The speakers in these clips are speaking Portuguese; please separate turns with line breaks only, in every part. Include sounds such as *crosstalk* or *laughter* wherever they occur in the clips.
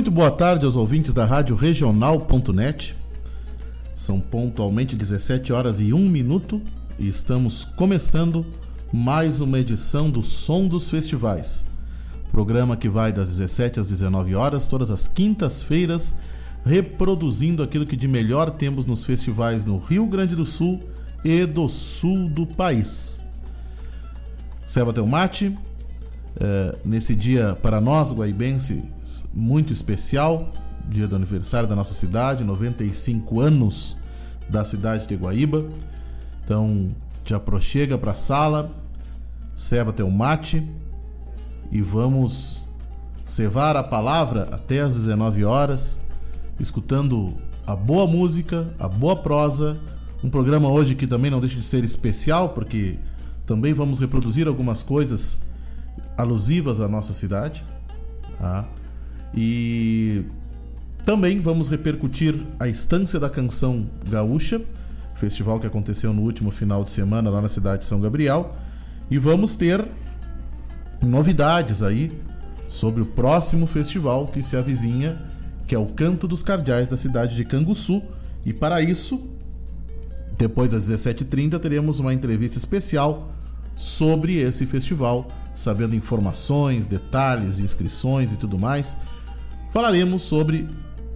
Muito boa tarde aos ouvintes da Rádio Regional.net. São pontualmente 17 horas e 1 minuto e estamos começando mais uma edição do Som dos Festivais. Programa que vai das 17 às 19 horas, todas as quintas-feiras, reproduzindo aquilo que de melhor temos nos festivais no Rio Grande do Sul e do sul do país. Serva teu mate, é, nesse dia para nós guaibenses muito especial, dia do aniversário da nossa cidade, 95 anos da cidade de Guaíba. Então, te aproxega para a sala, serva teu mate e vamos cevar a palavra até às 19 horas, escutando a boa música, a boa prosa. Um programa hoje que também não deixa de ser especial, porque também vamos reproduzir algumas coisas alusivas à nossa cidade. Tá? E também vamos repercutir a Estância da Canção Gaúcha, festival que aconteceu no último final de semana lá na cidade de São Gabriel. E vamos ter novidades aí sobre o próximo festival que se avizinha, que é o Canto dos Cardeais da cidade de Canguçu. E para isso, depois das 17h30, teremos uma entrevista especial sobre esse festival sabendo informações, detalhes, inscrições e tudo mais, falaremos sobre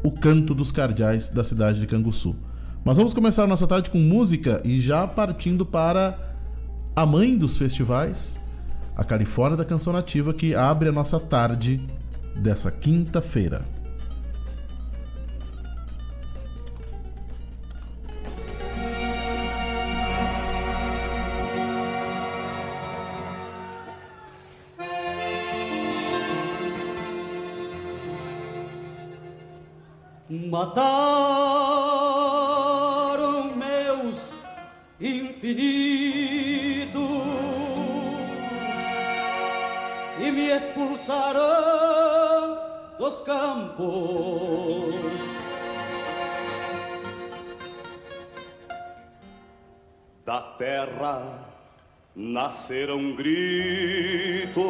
o canto dos cardeais da cidade de Canguçu. Mas vamos começar nossa tarde com música e já partindo para a mãe dos festivais, a Califórnia da Canção Nativa, que abre a nossa tarde dessa quinta-feira.
Mataram meus infinitos e me expulsaram dos campos.
Da terra nasceram gritos,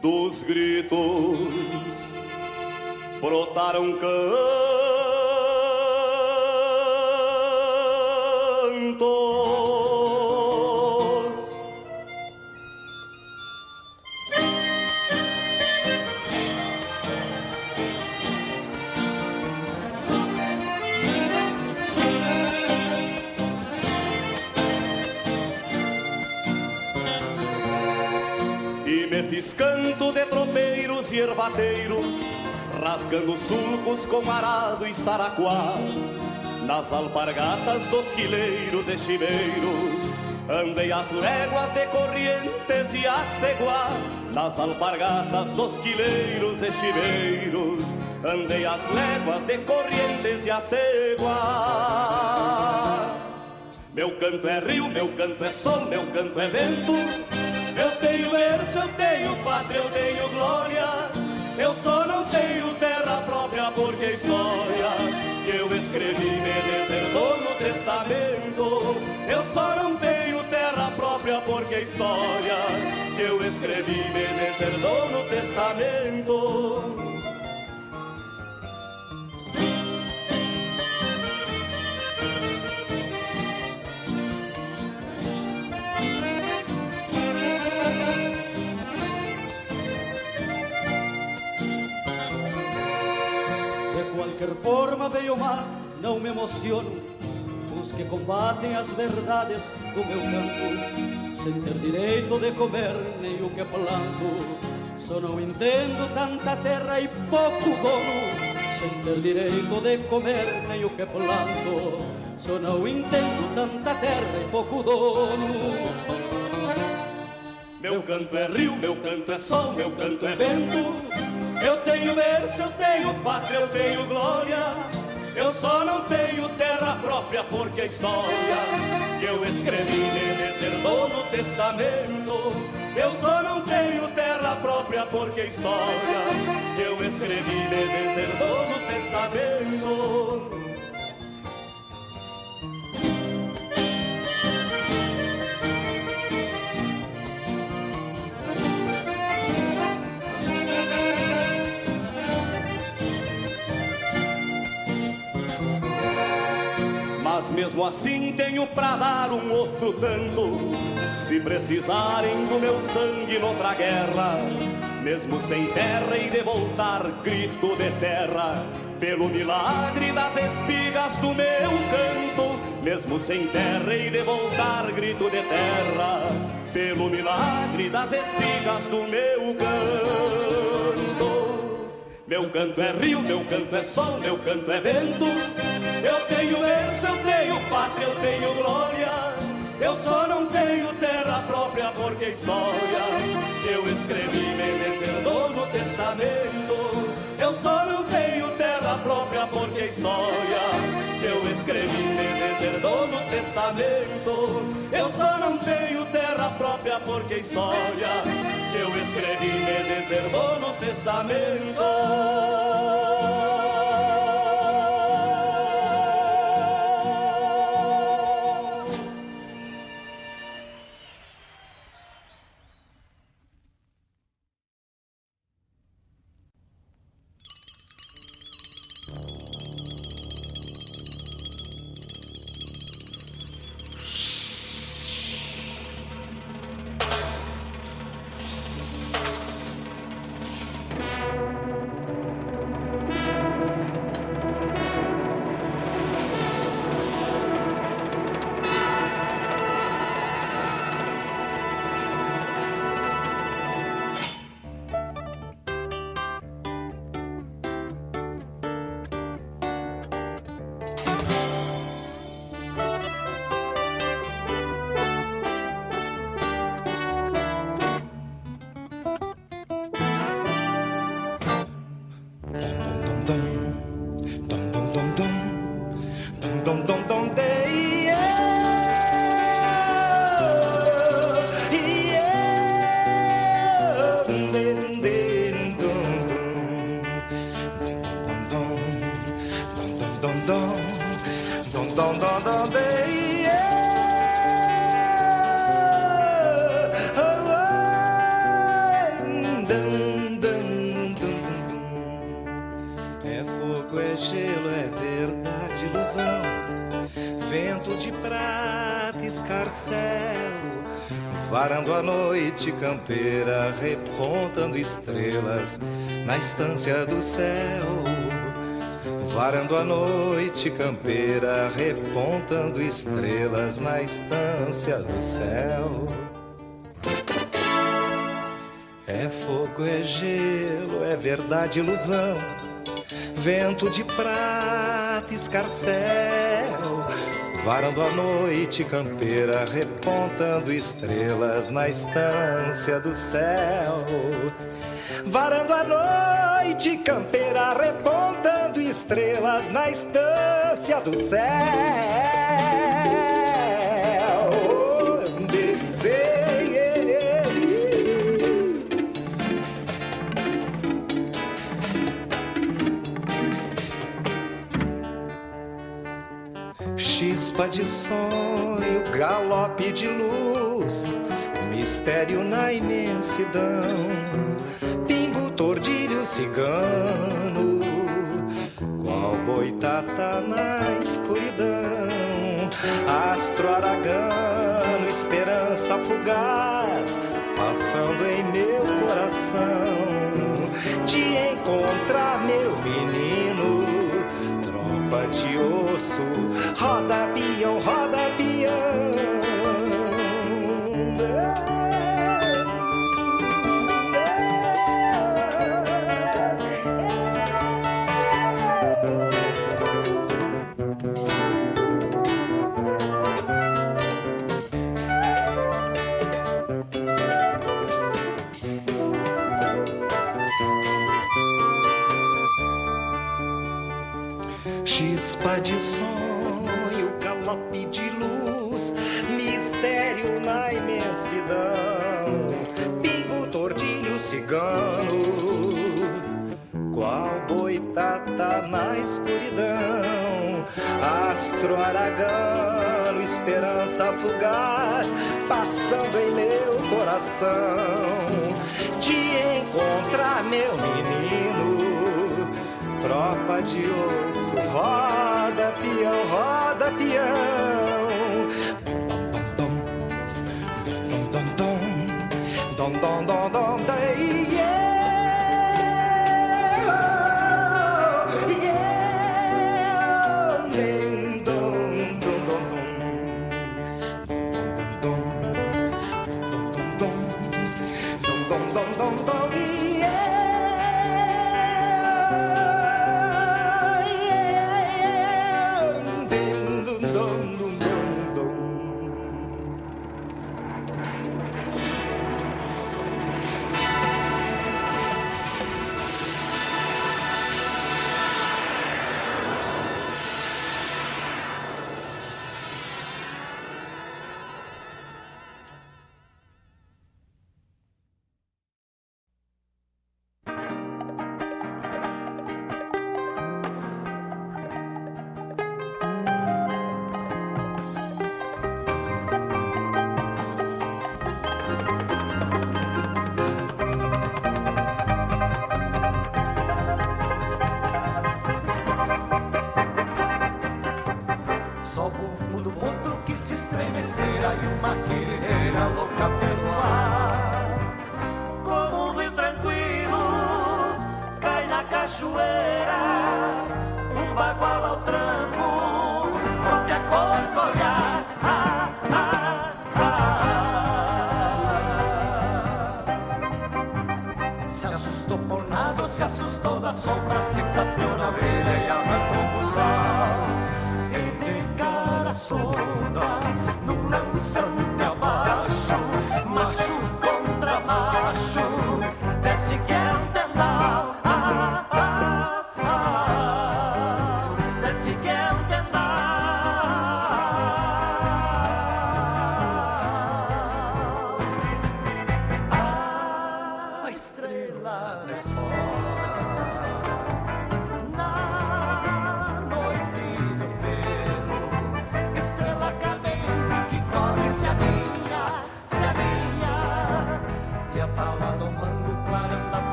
dos gritos brotaram cantos. E me fiz canto de tropeiros e ervateiros rasgando sulcos com arado e saracuá. Nas alpargatas dos quileiros e chimeiros, andei as léguas de corrientes e a ceguá. Nas alpargatas dos quileiros e chimeiros, andei as léguas de corrientes e a ceguá. Meu canto é rio, meu canto é sol, meu canto é vento. Eu tenho berço, eu tenho pátria, eu tenho glória. Eu só não tenho terra própria porque a história que eu escrevi me desertou no testamento. Eu só não tenho terra própria porque a história que eu escrevi me desertou no testamento.
Forma veio mal, não me emociono os que combatem as verdades do meu campo, sem ter direito de comer nem o que planto. Só não entendo tanta terra e pouco dono, sem ter direito de comer nem o que planto. Só não entendo tanta terra e pouco dono.
Meu canto é rio, meu canto é sol, meu canto é vento.
Eu tenho berço, eu tenho pátria, eu tenho glória.
Eu só não tenho terra própria porque a história que eu escrevi me reservou no testamento. Eu só não tenho terra própria porque a história que eu escrevi me deserdou no testamento. Mesmo assim tenho pra dar um outro tanto. Se precisarem do meu sangue noutra guerra, mesmo sem terra e de voltar grito de terra, pelo milagre das espigas do meu canto, mesmo sem terra e de voltar grito de terra, pelo milagre das espigas do meu canto. Meu canto é rio, meu canto é sol, meu canto é vento. Eu tenho berço, eu tenho pátria, eu tenho glória. Eu só não tenho terra própria porque a história eu escrevi me deserdou no testamento. Eu só não tenho terra própria porque a história eu escrevi me deserdou no testamento. Eu só não tenho terra própria porque a história que eu escrevi me deserdou no testamento.
varando a noite campeira repontando estrelas na estância do céu. Varando a noite campeira repontando estrelas na estância do céu. É fogo, é gelo, é verdade, ilusão. Vento de prata, escarcel Varando a noite campeira, repontando estrelas na estância do céu. Varando a noite campeira, repontando estrelas na estância do céu. Chispa de sonho, galope de luz, mistério na imensidão, pingo, tordilho, cigano, qual boitata na escuridão, astro aragano, esperança fugaz, passando em meu coração, de encontrar meu menino de osso, roda peão, roda peão. De sonho, galope de luz, mistério na imensidão. Pingo, tordilho, cigano, qual boitata na escuridão. Astro aragano, esperança fugaz, passando em meu coração. Te encontrar, meu menino tropa de osso rosa. pião, roda
pião.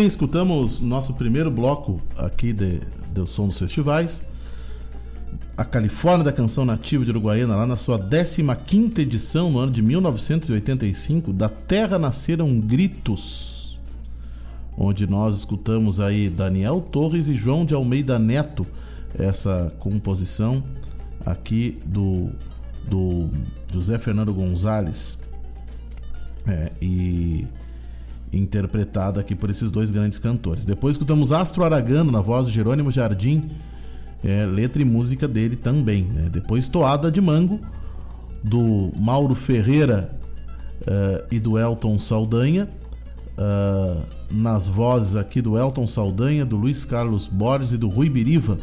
Bem, escutamos nosso primeiro bloco aqui de, do Som dos Festivais. A Califórnia da Canção Nativa de Uruguaiana, lá na sua 15 edição, no ano de 1985, da Terra Nasceram Gritos, onde nós escutamos aí Daniel Torres e João de Almeida Neto, essa composição aqui do, do José Fernando Gonzalez. É, e interpretada aqui por esses dois grandes cantores. Depois escutamos Astro Aragano na voz de Jerônimo Jardim, é, letra e música dele também. Né? Depois Toada de Mango, do Mauro Ferreira uh, e do Elton Saldanha, uh, nas vozes aqui do Elton Saldanha, do Luiz Carlos Borges e do Rui Biriva.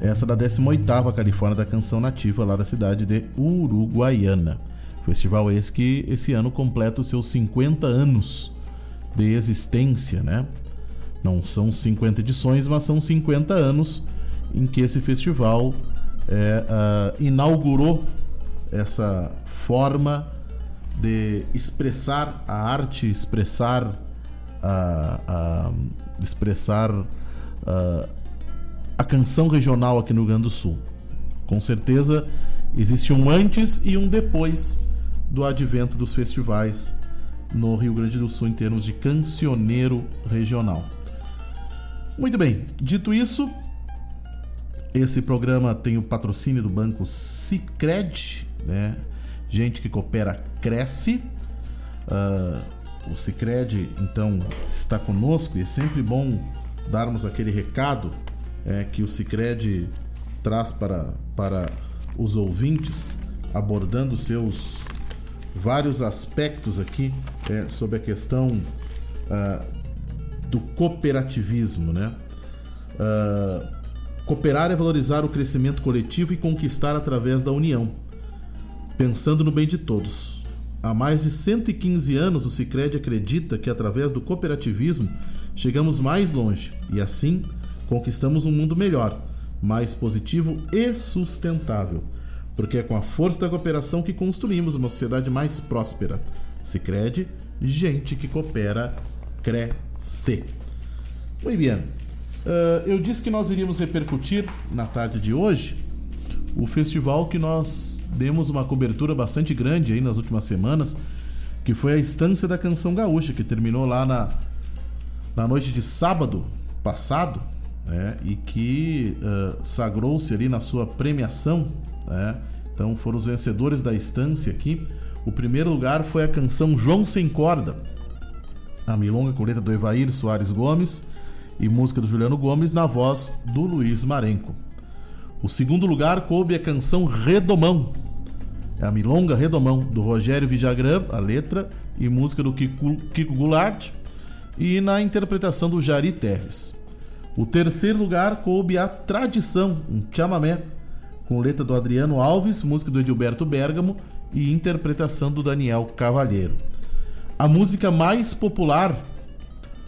Essa da 18ª Califórnia da Canção Nativa, lá da cidade de Uruguaiana. Festival esse que esse ano completa os seus 50 anos de existência, né? Não são 50 edições, mas são 50 anos em que esse festival é, uh, inaugurou essa forma de expressar a arte, expressar a, a expressar a, a canção regional aqui no Rio Grande do Sul. Com certeza existe um antes e um depois do advento dos festivais no Rio Grande do Sul em termos de cancioneiro regional. Muito bem, dito isso, esse programa tem o patrocínio do banco Sicredi, né? Gente que coopera cresce. Uh, o Sicredi então está conosco e é sempre bom darmos aquele recado é, que o Sicredi traz para, para os ouvintes, abordando seus vários aspectos aqui é, sobre a questão uh, do cooperativismo, né? Uh, cooperar é valorizar o crescimento coletivo e conquistar através da união, pensando no bem de todos. Há mais de 115 anos, o Sicredi acredita que através do cooperativismo chegamos mais longe e assim conquistamos um mundo melhor, mais positivo e sustentável porque é com a força da cooperação que construímos uma sociedade mais próspera. Se crede, gente que coopera, cresce. Muito bem. Uh, eu disse que nós iríamos repercutir na tarde de hoje o festival que nós demos uma cobertura bastante grande aí nas últimas semanas, que foi a Estância da Canção Gaúcha, que terminou lá na, na noite de sábado passado, né, e que uh, sagrou-se ali na sua premiação né? Então foram os vencedores da estância aqui. O primeiro lugar foi a canção João Sem Corda, a milonga com letra do Evair Soares Gomes e música do Juliano Gomes na voz do Luiz Marenco. O segundo lugar coube a canção Redomão, é a milonga Redomão do Rogério Vijagrã, a letra e música do Kiko, Kiko Goulart e na interpretação do Jari Terres. O terceiro lugar coube a Tradição, um chamamé com letra do Adriano Alves, música do Edilberto Bergamo e interpretação do Daniel Cavalheiro. A música mais popular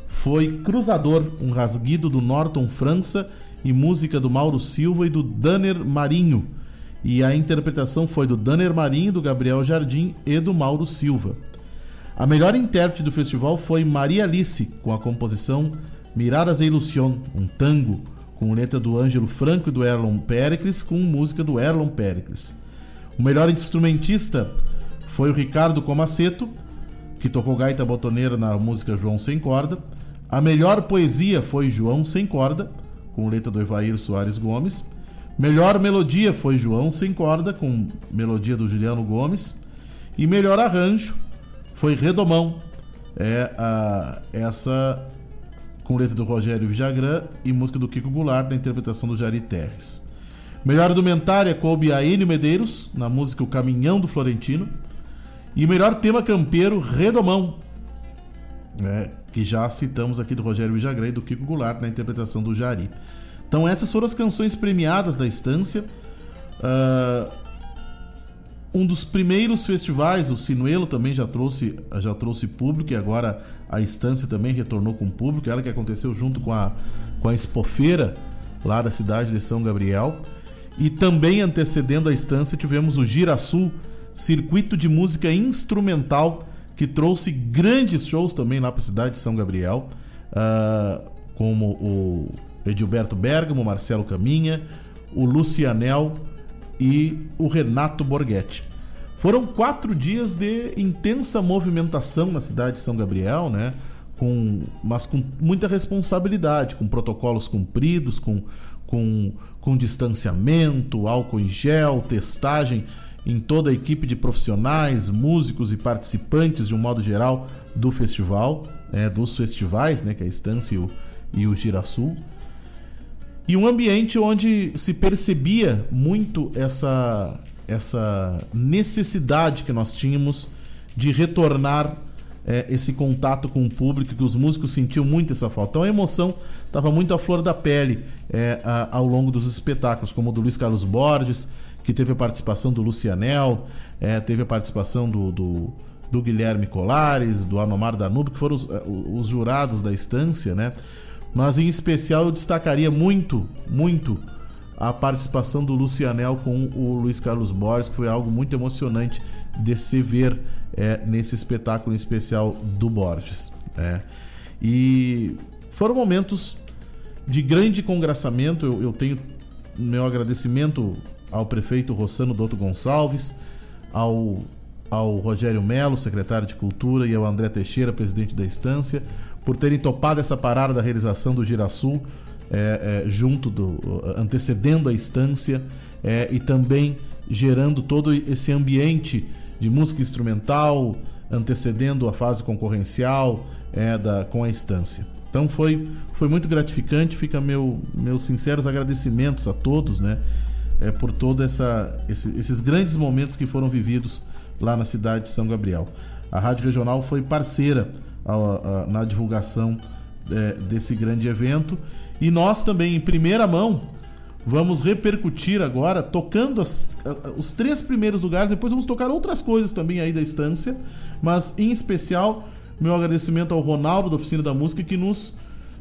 foi Cruzador, um rasguido do Norton França e música do Mauro Silva e do Danner Marinho. E a interpretação foi do Danner Marinho, do Gabriel Jardim e do Mauro Silva. A melhor intérprete do festival foi Maria Alice, com a composição Miradas de Ilusión, um tango com letra do Ângelo Franco e do Erlon Pericles, com música do Erlon Pericles. O melhor instrumentista foi o Ricardo Comaceto, que tocou gaita botoneira na música João Sem Corda. A melhor poesia foi João Sem Corda, com letra do Evair Soares Gomes. Melhor melodia foi João Sem Corda, com melodia do Juliano Gomes. E melhor arranjo foi Redomão, é a, essa com letra do Rogério Vijagrã e música do Kiko Goulart na interpretação do Jari Terres. Melhor indumentária coube a Enio Medeiros, na música O Caminhão do Florentino. E melhor tema campeiro, Redomão, né, que já citamos aqui do Rogério Vijagrã e do Kiko Goulart na interpretação do Jari. Então essas foram as canções premiadas da estância. Uh, um dos primeiros festivais, o Sinuelo também já trouxe, já trouxe público e agora a Estância também retornou com público, ela que aconteceu junto com a, com a Expofeira lá da cidade de São Gabriel. E também antecedendo a Estância tivemos o Girasul, circuito de música instrumental que trouxe grandes shows também lá para a cidade de São Gabriel, uh, como o Edilberto Bergamo, Marcelo Caminha, o Lucianel, e o Renato Borghetti. Foram quatro dias de intensa movimentação na cidade de São Gabriel, né? Com, mas com muita responsabilidade, com protocolos cumpridos, com, com, com distanciamento, álcool em gel, testagem em toda a equipe de profissionais, músicos e participantes de um modo geral do festival, é, dos festivais, né, que é a Estância e o, e o e um ambiente onde se percebia muito essa, essa necessidade que nós tínhamos de retornar é, esse contato com o público, que os músicos sentiam muito essa falta. Então a emoção estava muito à flor da pele é, a, ao longo dos espetáculos, como o do Luiz Carlos Borges, que teve a participação do Lucianel, é, teve a participação do, do, do, Guilherme Colares, do Anomar Danube, que foram os, os jurados da estância, né? Mas em especial eu destacaria muito, muito a participação do Lucianel com o Luiz Carlos Borges, que foi algo muito emocionante de se ver é, nesse espetáculo especial do Borges. É. E foram momentos de grande congraçamento. Eu, eu, tenho meu agradecimento ao prefeito Rossano Douto Gonçalves, ao, ao Rogério Melo, secretário de Cultura, e ao André Teixeira, presidente da instância, por terem topado essa parada da realização do Girasul, é, é, junto do. antecedendo a instância é, e também gerando todo esse ambiente de música instrumental, antecedendo a fase concorrencial é, da, com a instância. Então foi, foi muito gratificante, fica meu, meus sinceros agradecimentos a todos, né? É, por todos esse, esses grandes momentos que foram vividos lá na cidade de São Gabriel. A Rádio Regional foi parceira a, a, na divulgação é, desse grande evento. E nós também, em primeira mão, vamos repercutir agora, tocando as, os três primeiros lugares. Depois vamos tocar outras coisas também aí da estância, mas em especial, meu agradecimento ao Ronaldo da Oficina da Música que nos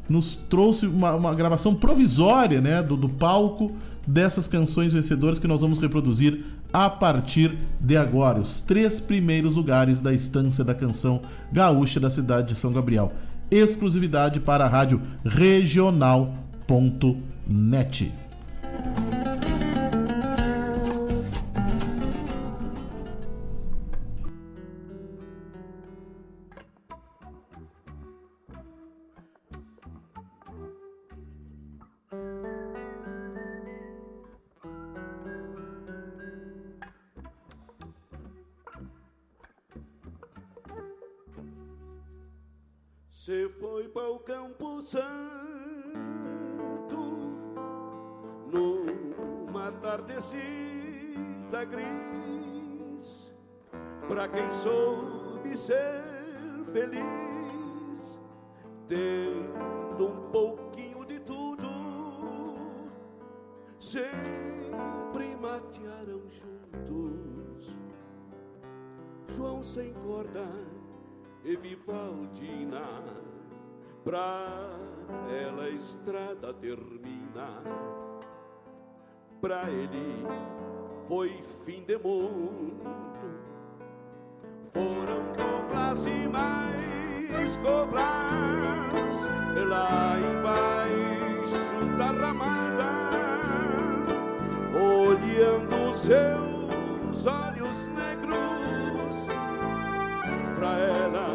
nos trouxe uma, uma gravação provisória né, do, do, palco dessas canções vencedoras que nós vamos reproduzir a partir de agora. Os três primeiros lugares da estância da canção gaúcha da cidade de São Gabriel. Exclusividade para a rádio regional.net.
Santo numa tardecida gris, para quem soube ser feliz, tendo um pouquinho de tudo, sempre matearam juntos. João sem corda e Vivaldina, pra ela a estrada termina. Pra ele foi fim de mundo. Foram coplas e mais coplas lá embaixo da ramada, olhando seus olhos negros, pra ela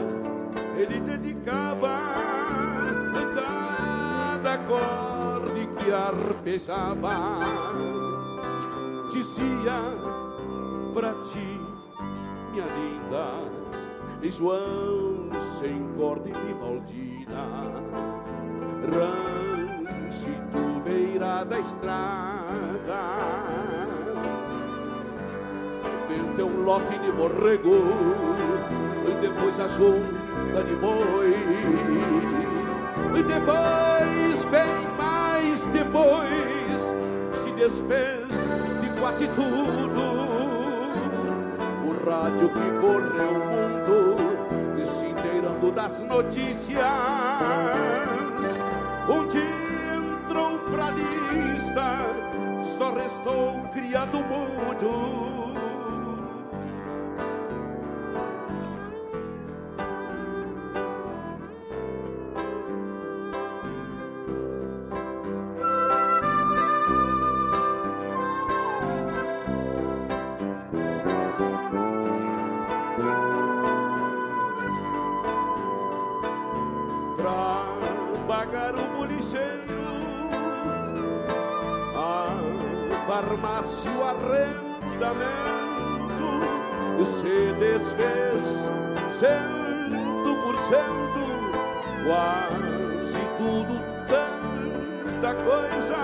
ele dedicava cada acorde que arpejava, dizia pra ti, minha linda e João sem corda e Vivaldina Ranchito beira da estrada. Teu lote de borrego E depois a junta de boi E depois, bem mais depois Se desfez de quase tudo o rádio que correu o mundo, se inteirando das notícias. Onde entrou pra lista, só restou criado mudo. Desfez cento por cento, quase tudo tanta coisa,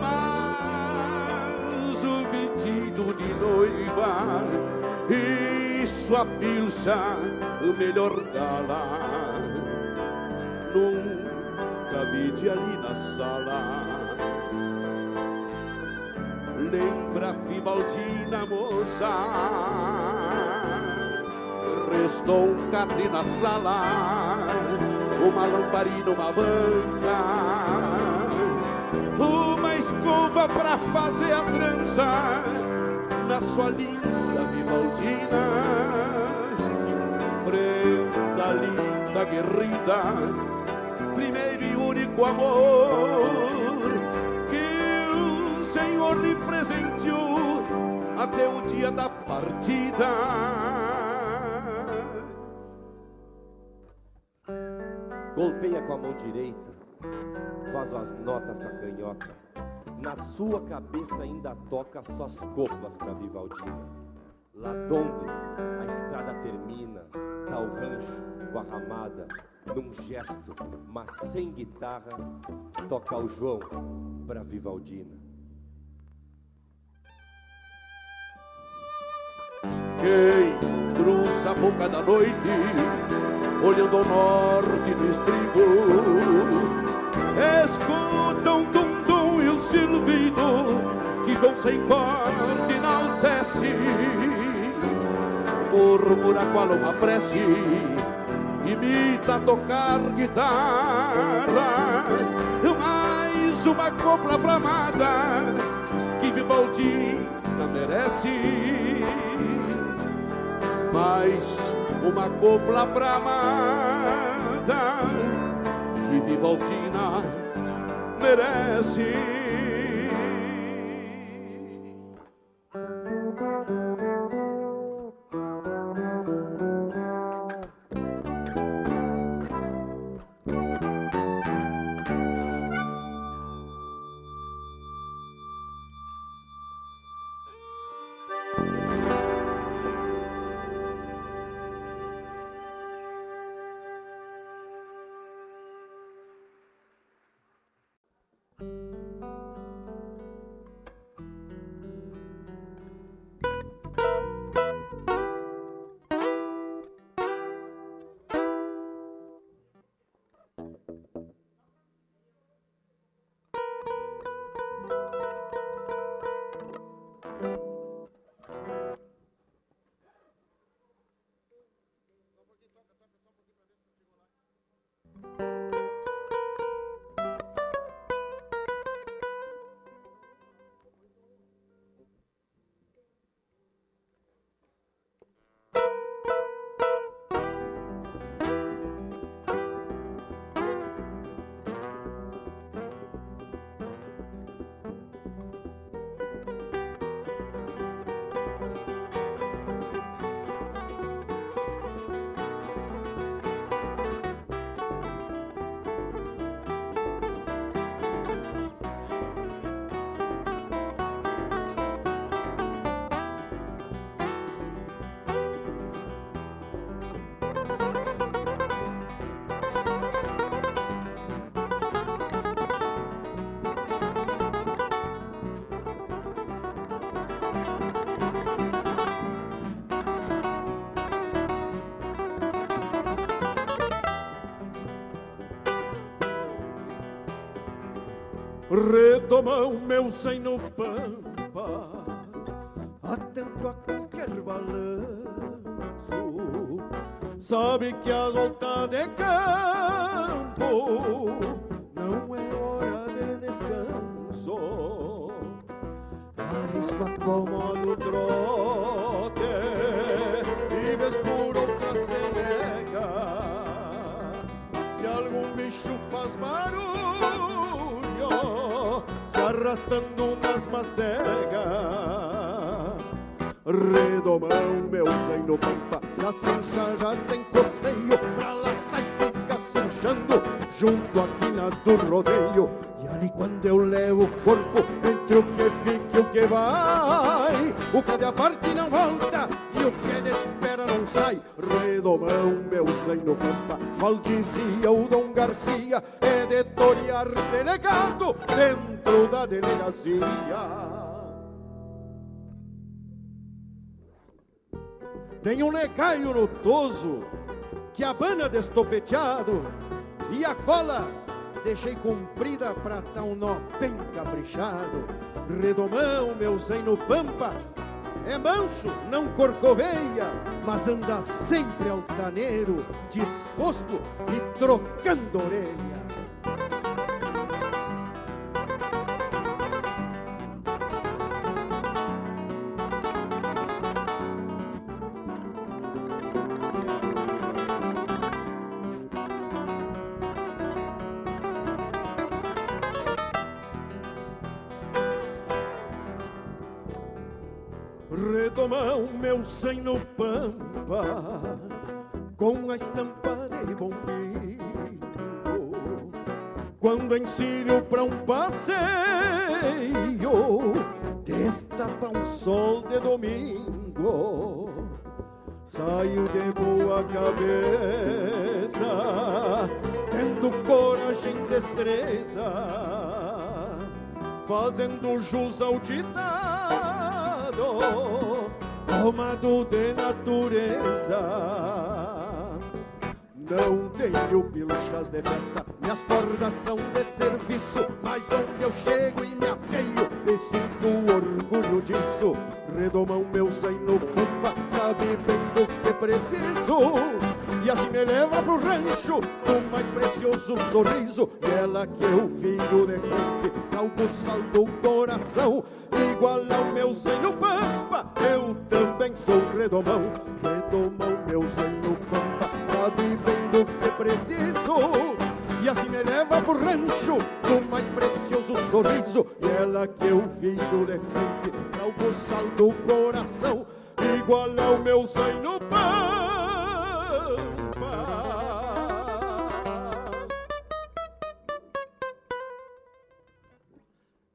mas o vestido de noiva e sua pilcha, o melhor gala, nunca vi ali na sala. Lembra Vivaldina moça Restou um catre na sala Uma lamparina, uma banca Uma escova pra fazer a trança Na sua linda Vivaldina Prenda linda, guerrida Primeiro e único amor Senhor lhe presenteou até o dia da partida.
Golpeia com a mão direita, faz as notas com a canhota. Na sua cabeça ainda toca suas coplas para Vivaldina. Lá donde a estrada termina, tá o rancho com a ramada, num gesto, mas sem guitarra, toca o João para Vivaldina.
Quem cruza a boca da noite, olhando ao norte do estribo, escuta um tum-tum e o silvido que som sem corte enaltece, murmura qual uma prece, imita tocar guitarra, mais uma copla bramada que Vivaldina merece. Mais uma copla pra amada que Vivaltina merece.
Retomão meu sem no pampa, atento a qualquer balanço. Sabe que a volta de campo não é hora de descanso. Arrisco acomodo o trote e vez por outra se nega. Se algum bicho faz barulho, arrastando nas macegas. Redomão, meu sem no pampa, na cincha já tem costeio, pra lá sai fica cinchando, junto aqui na do rodeio. E ali quando eu levo o corpo, entre o que fica e o que vai, o que de parte não volta e o que de espera sai. Redomão, meu sem no pampa, mal dizia o Dom Garcia, é de torear delegado dentro da delegacia. Tem um negaio no toso que abana destopeteado e a cola deixei comprida pra um nó bem caprichado. Redomão, meu zen no pampa, é manso, não corcoveia, mas anda sempre altaneiro, disposto e trocando orelha. Sem no pampa, com a estampa de bom pingo. Quando ensino pra um passeio, destapa um sol de domingo. Saio de boa cabeça, tendo coragem e destreza, fazendo jus ao ditado tomado de natureza. Não tenho pilchas de festa, minhas cordas são de serviço, mas onde eu chego e me apeio, me sinto orgulho disso. Redomão meu sem no culpa, sabe bem do que preciso. E assim me leva pro rancho, o mais precioso sorriso. E ela que eu filho de frente, calco saldo o coração. Igual ao meu senho pampa, eu também sou redomão. Redomão, meu senho pampa, sabe bem do que preciso. E assim me leva pro rancho, o mais precioso sorriso. E ela que eu filho de frente, calco saldo o coração. Igual ao meu senho pampa.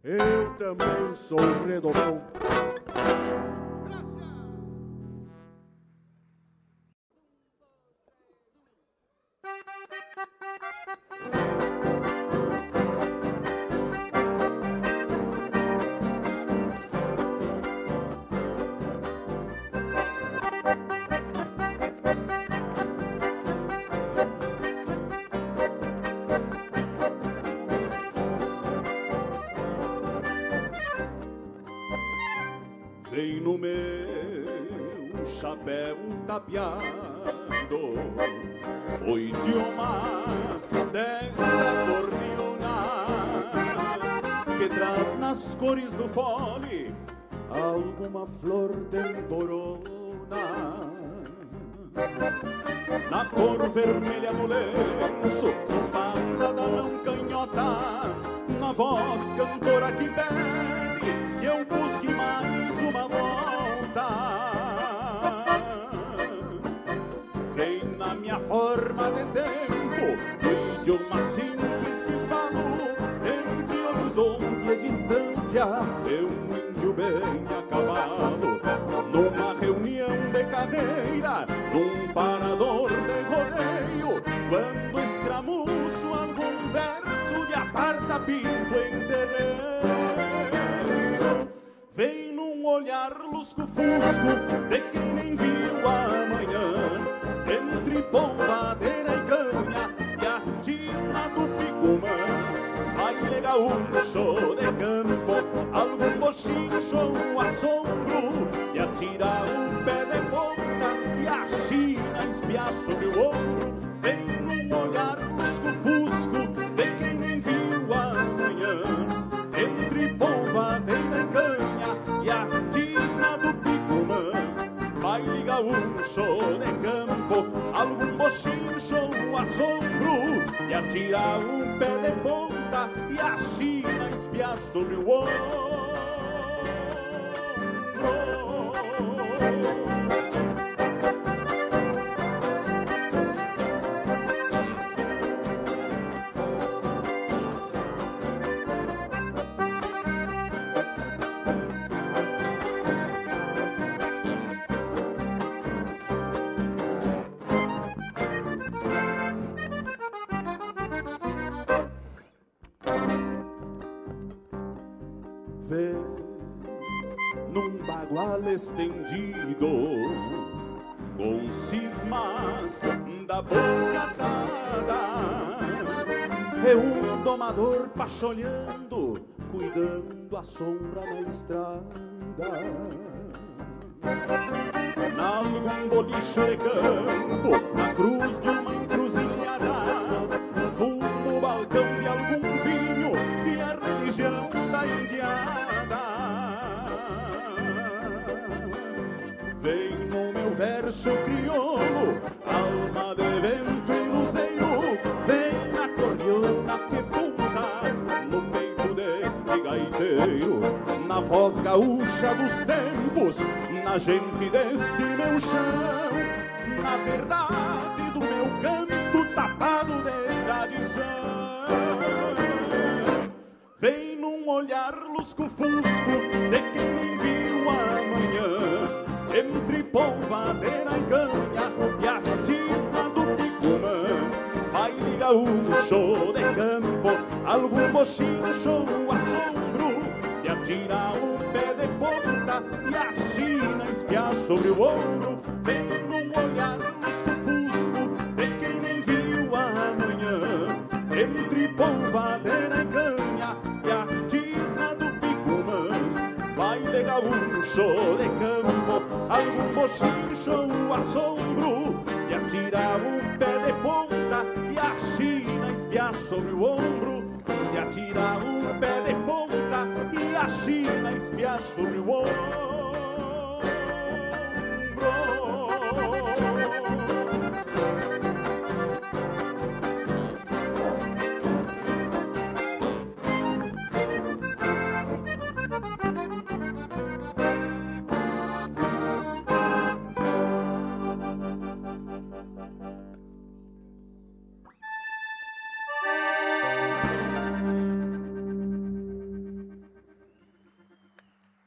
Eu também sou.
Vem tapeado o idioma desta cordiona que traz nas cores do fole alguma flor temporona. Na cor vermelha do lenço, simples que falo, entre horizonte e distância, eu gaúcho de campo Algum bochincho, um assombro. E atira um pé de ponta E a China espia sobre o ombro. Vem num olhar lusco-fusco De quem nem viu amanhã. Entre polvadeira e canha E a tisna do picumã Baile gaúcho de campo Algum bochincho, um assombro. E atira um pé de ponta E a China espia sobre o ombro bagual estendido com cismas da boca dada. É um domador pacholhando cuidando a sombra na estrada. Nalgum boliche de campo verso crioulo Alma de vento e luzeiro Vem na que pulsa No peito deste gaiteiro. Na voz gaúcha dos tempos Na gente deste meu chão Na verdade bochincho, um assombro. E atira o pé de ponta E a China espia sobre o ombro. Vem num olhar lusco-fusco De quem nem viu amanhã Entre polvadeira e canha E a tisna do picumã Baile gaúcho de campo Algum bochincho, um assombro sobre o ombro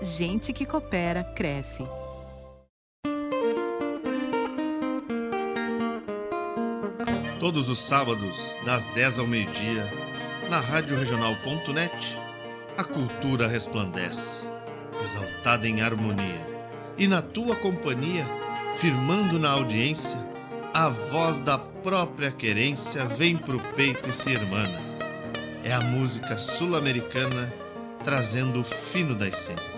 gente que coopera cresce.
Todos os sábados, das 10 ao meio-dia, na Rádio Regional.net, a cultura resplandece, exaltada em harmonia. E na tua companhia, firmando na audiência, a voz da própria querência vem pro peito e se irmana. É a música sul-americana trazendo o fino da essência.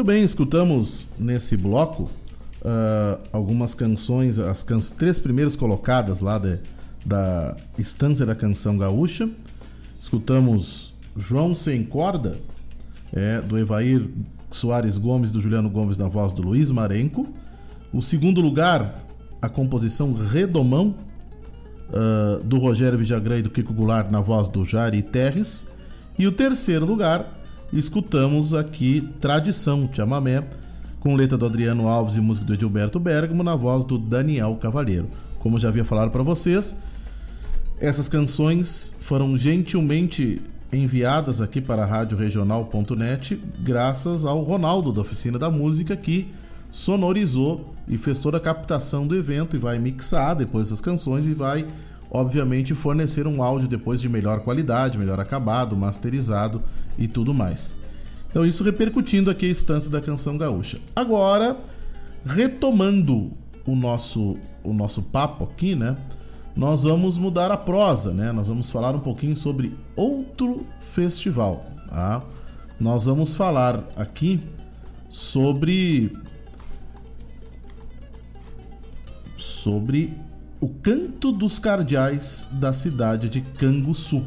Muito
bem, escutamos nesse bloco uh, algumas canções, as can três primeiras colocadas lá de, da Estância da Canção Gaúcha. Escutamos João Sem Corda, é, do Evair Soares Gomes, do Juliano Gomes, na voz do Luiz Marenco. O segundo lugar, a composição Redomão, uh, do Rogério Vijagrã e do Kiko Goulart, na voz do Jari Terres. E o terceiro lugar, escutamos aqui Tradição, Chamamé, com letra do Adriano Alves e música do Edilberto Bergamo, na voz do Daniel Cavalheiro. Como já havia falado para vocês, essas canções foram gentilmente enviadas aqui para a Rádio Regional.net graças ao Ronaldo da Oficina da Música que sonorizou e fez toda a captação do evento e vai mixar depois as canções e vai obviamente fornecer um áudio depois de melhor qualidade, melhor acabado, masterizado e tudo mais. Então isso repercutindo aqui a instância da canção gaúcha. Agora, retomando o nosso o nosso papo aqui, né? Nós vamos mudar a prosa, né? Nós vamos falar um pouquinho sobre outro festival, tá? Nós vamos falar aqui sobre sobre o Canto dos Cardeais da cidade de Canguçu.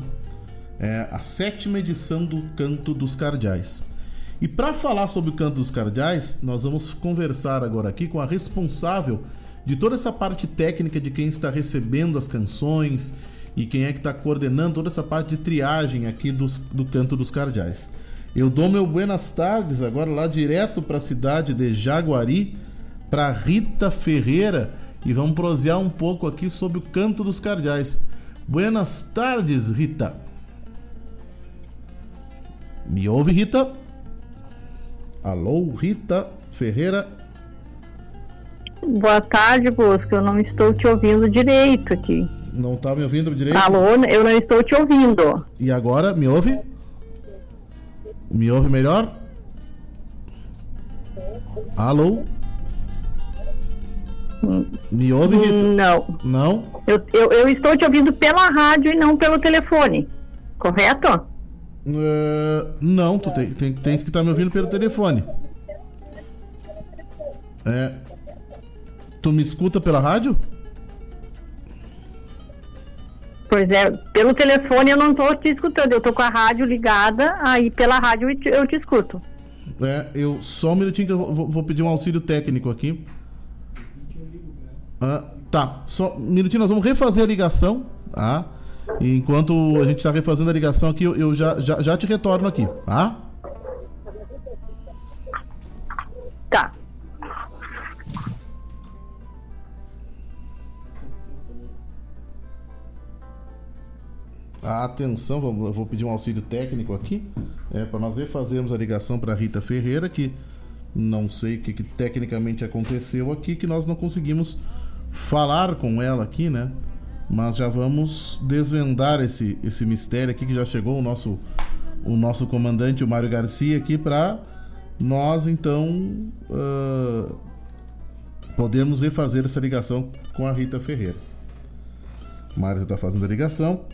É a sétima edição do Canto dos Cardeais. E para falar sobre o Canto dos Cardeais, nós vamos conversar agora aqui com a responsável de toda essa parte técnica de quem está recebendo as canções e quem é que está coordenando toda essa parte de triagem aqui dos, do Canto dos Cardeais. Eu dou meu buenas tardes agora lá direto para a cidade de Jaguari, para Rita Ferreira, e vamos prosear um pouco aqui sobre o Canto dos Cardeais. Buenas tardes, Rita. Me ouve, Rita? Alô, Rita Ferreira.
Boa tarde, Bosco. Eu não estou te ouvindo direito aqui.
Não está me ouvindo direito?
Alô, eu não estou te ouvindo.
E agora, me ouve? Me ouve melhor? Alô? Me ouve, Rita?
Não.
Não?
Eu, eu, eu, estou te ouvindo pela rádio e não pelo telefone. Correto?
Uh, não, tu tem, tem, tens que estar tá me ouvindo pelo telefone. É. Tu me escuta pela rádio?
Pois é, pelo telefone eu não estou te escutando, eu estou com a rádio ligada, aí pela rádio eu te, eu te escuto.
É, eu só um minutinho que eu vou, vou pedir um auxílio técnico aqui. Ah, tá, só um minutinho, nós vamos refazer a ligação, tá? E enquanto a gente está refazendo a ligação aqui, eu, eu já, já, já te retorno aqui, tá?
Tá.
Atenção, vamos, eu vou pedir um auxílio técnico aqui, é, para nós refazermos a ligação para Rita Ferreira, que não sei o que, que tecnicamente aconteceu aqui, que nós não conseguimos falar com ela aqui, né? Mas já vamos desvendar esse, esse mistério aqui que já chegou o nosso o nosso comandante, o Mário Garcia, aqui para nós então uh, podemos refazer essa ligação com a Rita Ferreira. O Mário está fazendo a ligação.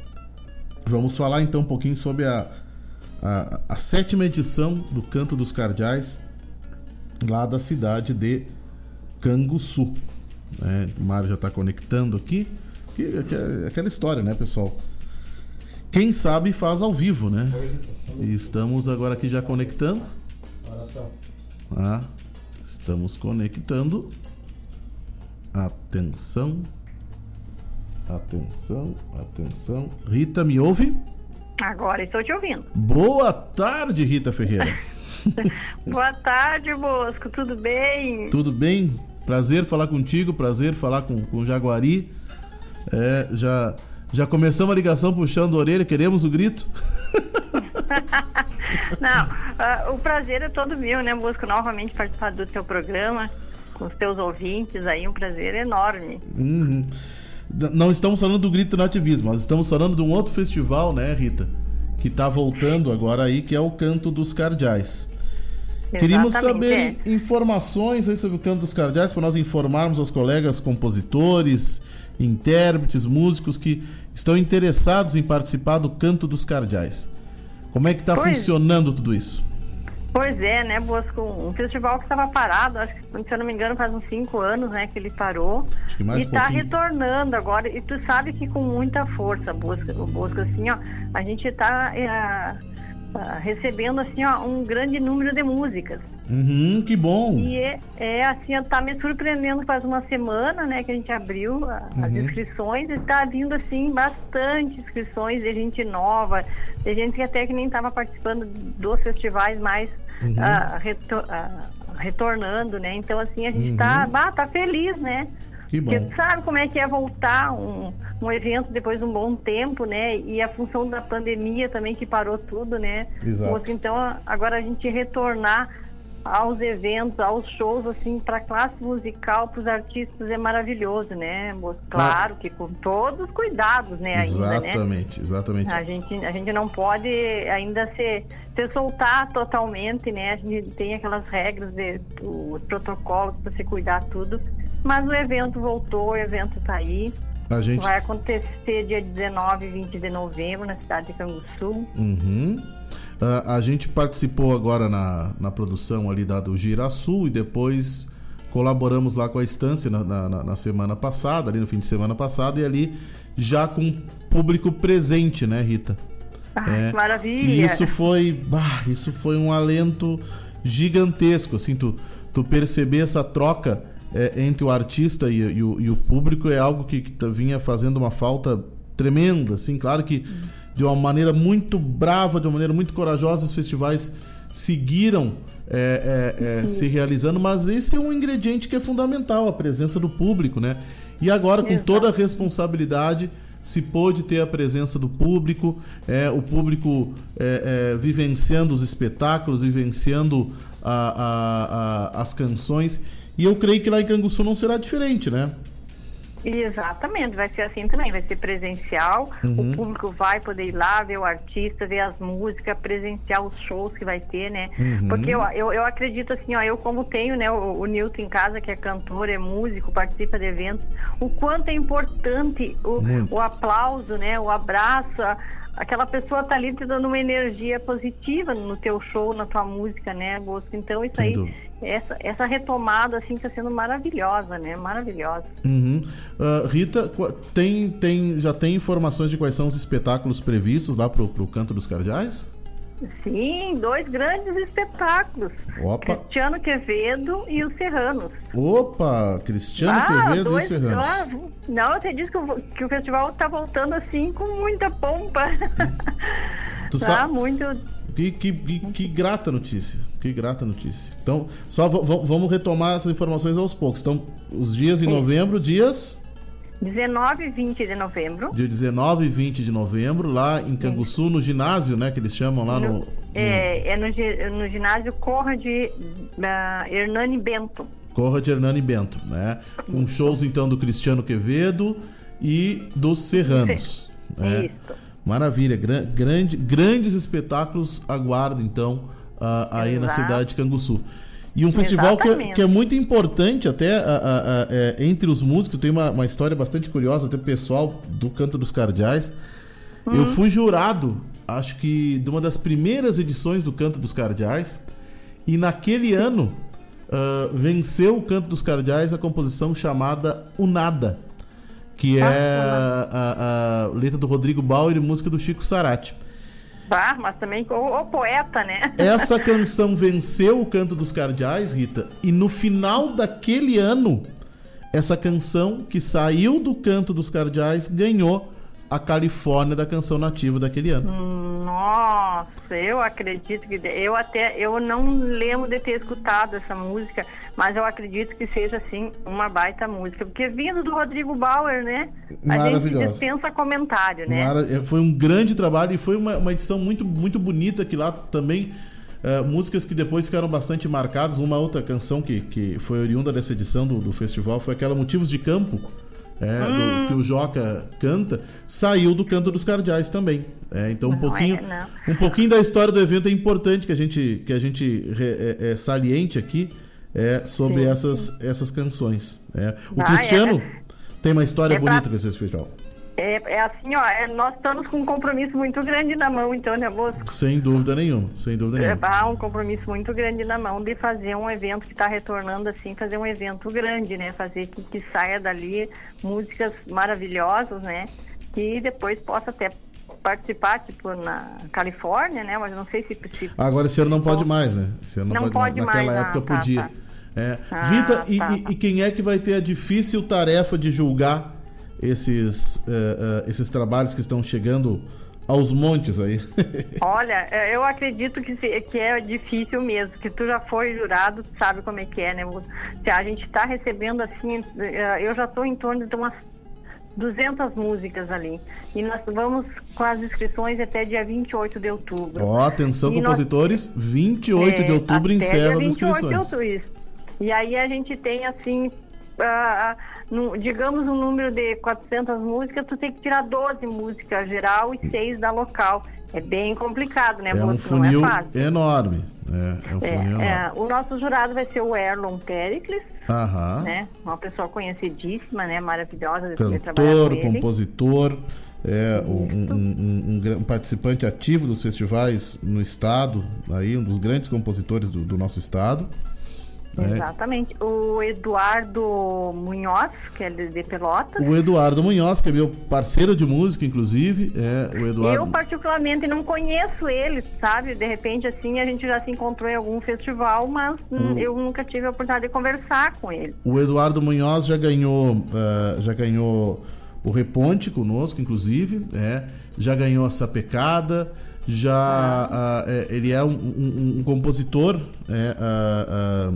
Vamos falar então um pouquinho sobre a, a, a sétima edição do Canto dos Cardeais, lá da cidade de Canguçu. Né? O Mário já está conectando aqui. Que, que, é aquela história, né, pessoal? Quem sabe faz ao vivo, né? E estamos agora aqui já conectando. Ah, estamos conectando. Atenção. Atenção, atenção. Rita, me ouve?
Agora estou te ouvindo.
Boa tarde, Rita Ferreira. *laughs*
Boa tarde, Bosco. Tudo bem?
Tudo bem? Prazer falar contigo, prazer falar com, com o Jaguari. É, já, já começamos a ligação puxando a orelha, queremos o grito. *laughs*
Não, uh, o prazer é todo meu, né, Bosco? Novamente participar do teu programa, com os teus ouvintes aí, um prazer enorme.
Uhum. Não estamos falando do grito nativismo, nós estamos falando de um outro festival, né, Rita? Que está voltando agora aí, que é o Canto dos Cardeais. Queríamos saber é. informações aí sobre o canto dos cardeais para nós informarmos aos colegas compositores, intérpretes, músicos que estão interessados em participar do canto dos cardeais. Como é que está funcionando tudo isso?
Pois é, né, Bosco? Um festival que estava parado, acho que, se eu não me engano, faz uns cinco anos, né, que ele parou.
Acho que mais
e
um
está
pouquinho.
retornando agora. E tu sabe que com muita força, Bosco, Bosco, assim, ó, a gente está recebendo, assim, ó, um grande número de músicas.
Uhum, que bom.
E é, é assim, tá me surpreendendo faz uma semana, né, que a gente abriu a- as
Uhum.
inscrições e tá vindo, assim, bastante inscrições de gente nova, de gente que até que nem estava participando dos festivais mais
Uhum.
ah, reto- ah, retornando, né? Então, assim, a gente tá,
Uhum.
bah, tá feliz, né?
Que bom.
Porque sabe como é que é voltar um, um evento depois de um bom tempo, né? E a função da pandemia também que parou tudo, né?
Exato.
Então agora a gente retornar aos eventos, aos shows, assim, para a classe musical, para os artistas é maravilhoso, né? Claro que com todos os cuidados, né? Ainda, né?
Exatamente, exatamente.
A gente, a gente não pode ainda se, se soltar totalmente, né? A gente tem aquelas regras, de, os protocolos para se cuidar tudo. Mas o evento voltou, o evento está aí.
A gente-
Vai acontecer dia 19 e 20 de novembro na cidade de Canguçu.
Uhum. Ah, a gente participou agora na, na produção ali da do Girasul e depois colaboramos lá com a estância na, na- na- na semana passada, ali no fim de semana passado, e ali já com público presente, né, Rita?
Ai, que maravilha!
E isso foi, bah, isso foi um alento gigantesco, assim, tu, tu perceber essa troca é, entre o artista e, e o, e o público é algo que, que tá- vinha fazendo uma falta tremenda, assim, claro que de uma maneira muito brava, de uma maneira muito corajosa, os festivais seguiram é, é, é, se realizando, mas esse é um ingrediente que é fundamental, a presença do público, né? E agora, com toda a responsabilidade, se pôde ter a presença do público, é, o público é, é, vivenciando os espetáculos, vivenciando a- a- a- as canções. E eu creio que lá em Canguçu não será diferente, né?
Exatamente, vai ser assim também, vai ser presencial,
Uhum.
o público vai poder ir lá ver o artista, ver as músicas, presenciar os shows que vai ter, né?
Uhum.
Porque eu, eu, eu acredito assim, ó, eu como tenho, né, o, o Nilton em casa, que é cantor, é músico, participa de eventos, o quanto é importante o, o aplauso, né, o abraço, a- aquela pessoa tá ali te dando uma energia positiva no teu show, na tua música, né, Bosco? Então isso aí, essa, essa retomada, assim, tá sendo maravilhosa, né? Maravilhosa.
Uhum. Ah, Rita, tem, tem, já tem informações de quais são os espetáculos previstos lá pro, pro Canto dos Cardeais?
Sim, dois grandes espetáculos.
Opa.
Cristiano Quevedo e os Serranos.
Opa, Cristiano Quevedo
Ah, dois-
e Serranos.
ah, não, você disse que o, que o festival tá voltando assim com muita pompa.
Tu *laughs*
tá
sabe-
muito.
Que, que, que, que grata notícia. Que grata notícia. Então, só vamos retomar essas informações aos poucos. Então, os dias em novembro, dias
19 e 20 de novembro.
dia 19 e 20 de novembro, lá em Canguçu, no ginásio, né? Que eles chamam lá no.
É, é no, no ginásio Corra de ah, Hernani Bento.
Corra de Hernani Bento, né? Com shows então do Cristiano Quevedo e dos Serranos. né?
Isso.
Maravilha, gran- grande, grandes espetáculos aguardam então ah, aí na
Exato.
cidade de Canguçu. E um festival que, é- que é muito importante até ah, ah, ah, é, entre os músicos, tem uma, uma história bastante curiosa, até pessoal do Canto dos Cardeais. Eu
Hum.
fui jurado, acho que de uma das primeiras edições do Canto dos Cardeais, e naquele ano ah, venceu o Canto dos Cardeais a composição chamada O Nada, que é
Ah,
a, a letra do Rodrigo Bauer e música do Chico Sarati.
Tá, mas também o, o poeta, né?
Essa *laughs* canção venceu o Canto dos Cardeais, Rita, e no final daquele ano, essa canção que saiu do Canto dos Cardeais ganhou a Califórnia da canção nativa daquele ano.
Nossa, eu acredito que eu até eu não lembro de ter escutado essa música, mas eu acredito que seja assim uma baita música, porque vindo do Rodrigo Bauer, né? A gente dispensa comentário, né?
Mara- é, Foi um grande trabalho e foi uma, uma edição muito, muito bonita que lá também. eh, músicas que depois ficaram bastante marcadas. Uma outra canção que, que foi oriunda dessa edição do, do festival foi aquela Motivos de Campo, é, do-
Hum.
que o Joca canta, saiu do Canto dos Cardeais também. É, então um
Não
pouquinho,
é,
um pouquinho da história do evento é importante que a gente, que a gente re- é, é, saliente aqui é, sobre
Sim,
essas, essas canções. é. O
Ah,
Cristiano
é.
tem uma história
É pra-
bonita com esse festival.
É, é assim, ó, é, nós estamos com um compromisso muito grande na mão, então, né, Bosco?
Sem dúvida nenhuma, sem dúvida
É,
nenhuma.
há um compromisso muito grande na mão de fazer um evento que está retornando assim, fazer um evento grande, né? Fazer que, que saia dali músicas maravilhosas, né? Que depois possa até participar, tipo, na Califórnia, né? Mas não sei se... se
Agora esse ano não pode mais, né? Esse ano não,
Não
pode,
pode
mais. Naquela
mais,
época
ah, tá,
podia.
tá.
É.
Ah,
Rita, e,
tá,
e- e quem é que vai ter a difícil tarefa de julgar esses, eh, eh, esses trabalhos que estão chegando aos montes aí? *laughs*
Olha, é, eu acredito que, se- que é difícil mesmo, que tu já foi jurado, tu sabe como é que é, né? Se a gente está recebendo assim, eh, eu já estou em torno de umas 200 músicas ali. E nós vamos com as inscrições até dia 28 de outubro.
Ó, atenção,
E nós-
compositores, 28 de
É,
outubro
até
encerra as
28 de
inscrições.
outubro, isso. E aí a gente tem assim, ah, no- digamos um número de 400 músicas, tu tem que tirar 12 músicas geral e 6 da local. É bem complicado, né,
É um?
Não
funil
é
enorme. É, é um funil enorme.
É, é, o nosso jurado vai ser o Erlon Pericles,
Aham.
né? Uma pessoa conhecidíssima, né? Maravilhosa
Cantor,
com
compositor, é, um, um- um- um participante ativo dos festivais no estado, aí um dos grandes compositores do, do nosso estado. Né?
Exatamente. O Eduardo Munhoz, que é de, Pelotas.
O Eduardo Munhoz, que é meu parceiro de música, inclusive, é o
Eu,
Eduardo.
particularmente, não conheço ele, sabe? De repente, assim, a gente já se encontrou em algum festival, mas hum, eu nunca tive a oportunidade de conversar com ele.
O Eduardo Munhoz já ganhou, ah, já ganhou o Reponte conosco, inclusive, é, já ganhou a Sapecada, já ah, é, ele é um, um- um compositor, é, ah,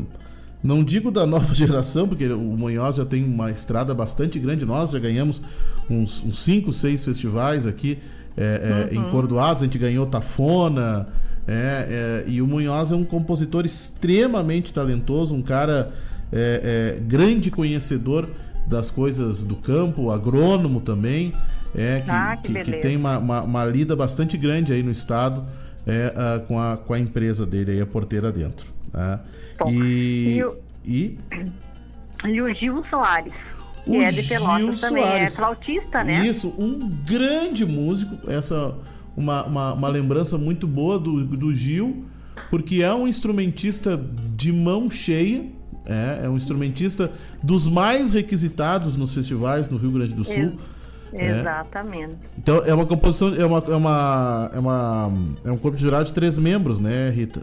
não digo da nova *laughs* geração, porque o Munhoz já tem uma estrada bastante grande, nós já ganhamos uns 5, 6 festivais aqui é, é,
Uhum.
em Cordoados, a gente ganhou Tafona, é, é, e o Munhoz é um compositor extremamente talentoso, um cara é, é, grande conhecedor das coisas do campo, agrônomo também, é, que,
Ah, que
que- que tem uma, uma- uma lida bastante grande aí no estado é, com, a, com a empresa dele aí, a porteira dentro. tá? E,
e o-
e
E o Gil Soares, que
O
é de Pelotas
Gil
também,
Soares.
é flautista, né?
Isso, um grande músico. Essa uma, uma, uma lembrança muito boa do, do Gil, porque é um instrumentista de mão cheia. É, é um instrumentista dos mais requisitados nos festivais no Rio Grande do Sul.
Ex-
É.
Exatamente.
Então é uma composição, é uma, é uma, é uma é um corpo de jurado de três membros, né, Rita?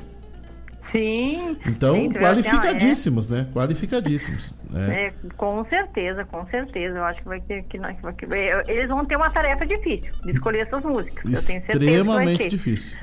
Sim.
Então
sim, tu já tem-
qualificadíssimos, né? Qualificadíssimos. *laughs* É.
É, com certeza, com certeza. Eu acho que vai ter que, nós- vai que- eles vão ter uma tarefa difícil de escolher essas músicas. Eu tenho certeza
Extremamente difícil.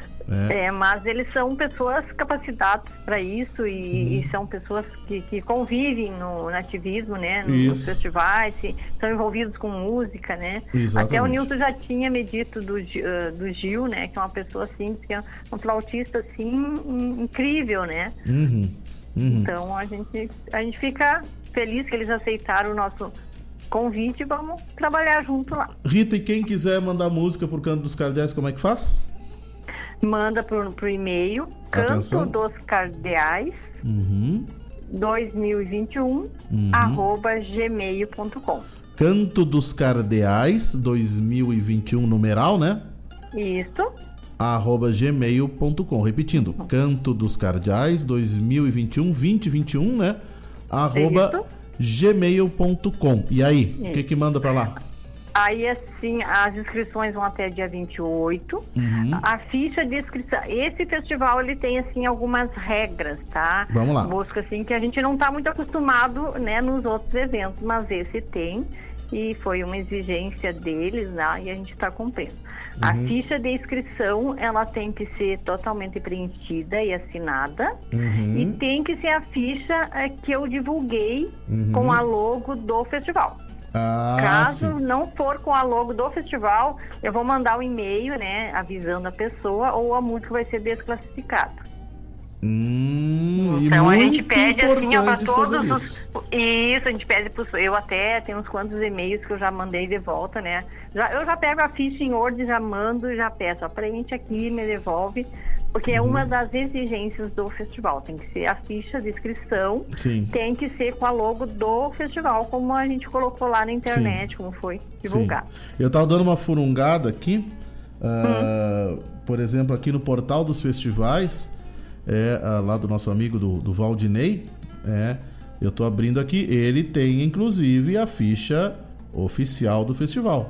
É.
É, mas eles são pessoas capacitadas para isso e, e são pessoas que, que convivem no, no ativismo, né? Nos
Isso.
festivais, se- são envolvidos com música, né?
Exatamente.
Até o Nilton já tinha me dito do, ah, do Gil, né? Que é uma pessoa assim, que é um flautista assim in- incrível, né?
Uhum, uhum.
Então a gente, a gente fica feliz que eles aceitaram o nosso convite e vamos trabalhar junto lá.
Rita, e quem quiser mandar música por Canto dos Cardeais, como é que faz?
Manda pro, pro e-mail
Atenção.
canto dos cardeais
Uhum.
2021
Uhum.
arroba gmail.com
Canto dos Cardeais 2021 numeral, né?
Isso,
Arroba gmail.com. Repetindo, Canto dos Cardeais 2021, 2021, né? Arroba gmail.com. E aí, o que que manda pra lá?
Aí assim as inscrições vão até dia 28
Uhum.
a ficha de inscrição esse festival ele tem assim algumas regras tá
Vamos lá.
busca assim que a gente não está muito acostumado né nos outros eventos mas esse tem e foi uma exigência deles né, e a gente está cumprindo a
Uhum.
ficha de inscrição ela tem que ser totalmente preenchida e assinada
Uhum.
e tem que ser a ficha eh, que eu divulguei
Uhum.
com a logo do festival
Ah,
Caso
sim.
não for com a logo do festival, eu vou mandar um e-mail, né, avisando a pessoa ou a música vai ser desclassificada.
Hum,
Então a gente pede assim,
saber
todos os.
isso.
Isso, a gente pede pros. Eu até tenho uns quantos e-mails que eu já mandei de volta, né? Já, eu já pego a ficha em Word, já mando já peço, ó, preenche aqui, me devolve, Porque é
Uhum.
uma das exigências do festival. Tem que ser a ficha de inscrição,
Sim.
tem que ser com a logo do festival, como a gente colocou lá na internet, como foi divulgado.
Sim. Eu tava dando uma furungada aqui, ah, por exemplo, aqui no portal dos festivais, é, ah, lá do nosso amigo do, do Valdinei, é, eu tô abrindo aqui, ele tem inclusive a ficha oficial do festival.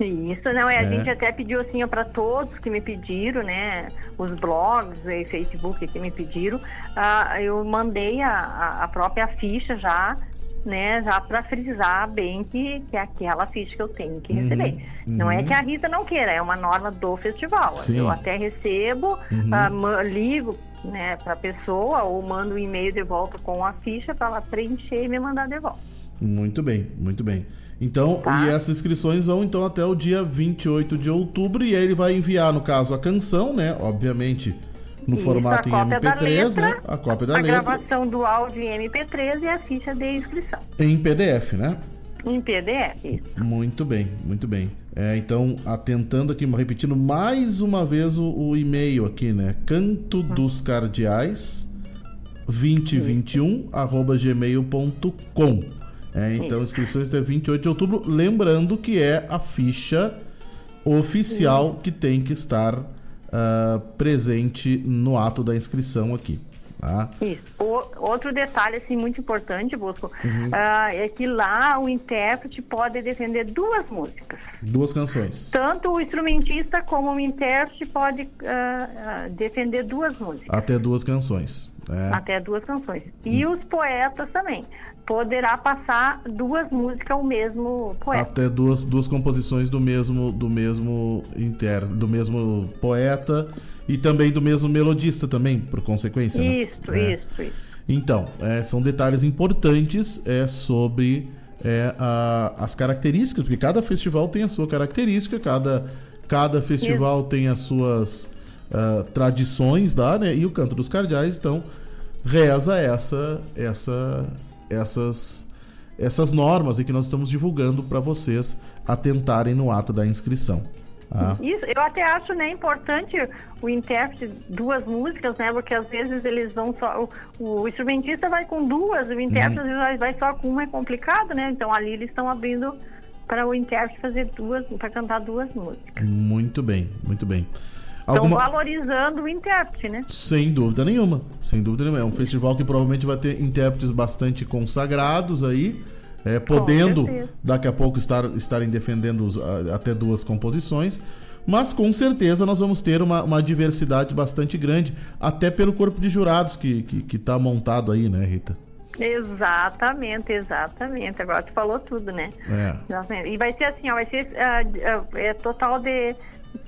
Isso, não, é, a
É.
gente até pediu assim para todos que me pediram, né, os blogs e Facebook que me pediram, ah, eu mandei a, a- própria ficha já, né, já para frisar bem que, que é aquela ficha que eu tenho que
Uhum,
receber. Não é
uhum.
que a Rita não queira, é uma norma do festival.
Sim.
Eu até recebo,
Uhum.
ma- ligo, né, para a pessoa ou mando um e-mail de volta com a ficha para ela preencher e me mandar de volta.
Muito bem, muito bem. Então,
Tá.
e essas inscrições vão então até o dia 28 de outubro e aí ele vai enviar, no caso, a canção, né? Obviamente, no
Isso,
formato
a
em
cópia da
MP3, né?
letra,
A cópia da
a
letra
gravação do áudio em MP3 e a ficha de inscrição.
em PDF, né?
Em PDF, isso.
Muito bem, muito bem. É, então, atentando aqui, repetindo mais uma vez o, o e-mail aqui, né? Canto dos Cardeais 2021 arroba gmail.com. É, então, inscrições até 28 de outubro. Lembrando que é a ficha oficial que tem que estar ah, presente no ato da inscrição aqui. Tá?
Isso. O- outro detalhe assim muito importante, Bosco,
Uhum.
ah, é que lá o intérprete pode defender duas músicas.
Duas canções.
Tanto o instrumentista como o intérprete pode ah, defender duas músicas,
Até duas canções. É.
até duas canções. E os poetas também. Poderá passar duas músicas ao mesmo poeta.
Até duas, duas composições do mesmo do mesmo inter, do mesmo poeta e também do mesmo melodista também, por consequência. né?
Isso,
É.
isso, isso.
Então, é, são detalhes importantes é, sobre é, a- as características, porque cada festival tem a sua característica, cada, cada festival tem as suas ah, tradições lá, né? E o Canto dos Cardeais, então, reza essa, essa, essas, essas normas aí que nós estamos divulgando para vocês atentarem no ato da inscrição. tá?
Isso, eu até acho né, importante o intérprete duas músicas, né? Porque às vezes eles vão só. O, o instrumentista vai com duas, o intérprete às vezes vai, vai só com uma, é complicado, né? Então ali eles estão abrindo para o intérprete fazer duas, para cantar duas músicas.
Muito bem, muito bem.
Estão
Alguma...
valorizando o intérprete, né?
Sem dúvida nenhuma, sem dúvida nenhuma. É um festival que provavelmente vai ter intérpretes bastante consagrados aí, é, podendo daqui a pouco estar, estarem defendendo os- a- até duas composições. Mas com certeza nós vamos ter uma, uma diversidade bastante grande, até pelo corpo de jurados que, que, que tá montado aí, né, Rita?
Exatamente, exatamente. Agora tu falou tudo, né?
É.
E vai ser assim, ó, vai ser ah, ah, é, total de,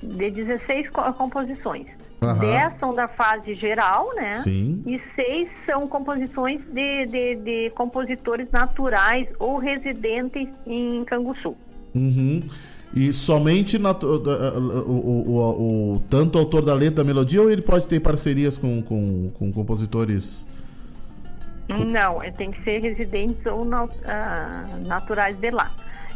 de 16 co- composições.
Aham.
10 são da fase geral, né?
Sim.
E 6 são composições de, de, de compositores naturais ou residentes em Canguçu.
Uhum. E somente na- o, o, o- tanto o autor da letra da melodia ou ele pode ter parcerias com, com, com compositores
Não, é, tem que ser residentes ou na- ah, naturais de lá.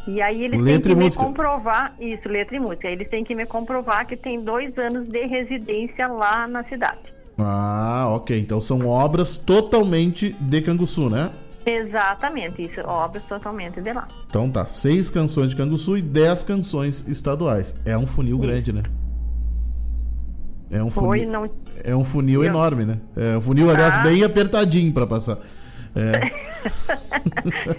E aí eles
Letra
têm que me
música.
comprovar, isso, letra e música, eles têm que me comprovar que tem dois anos de residência lá na cidade.
Ah, ok. Então são obras totalmente de Canguçu, né?
Exatamente, isso, obras totalmente de lá.
Então tá, seis canções de Canguçu e dez canções estaduais. É um funil grande, né? É um
Foi,
funil,
não.
é um funil
Eu-
enorme, né? É um funil, aliás,
Ah.
bem apertadinho pra passar. É,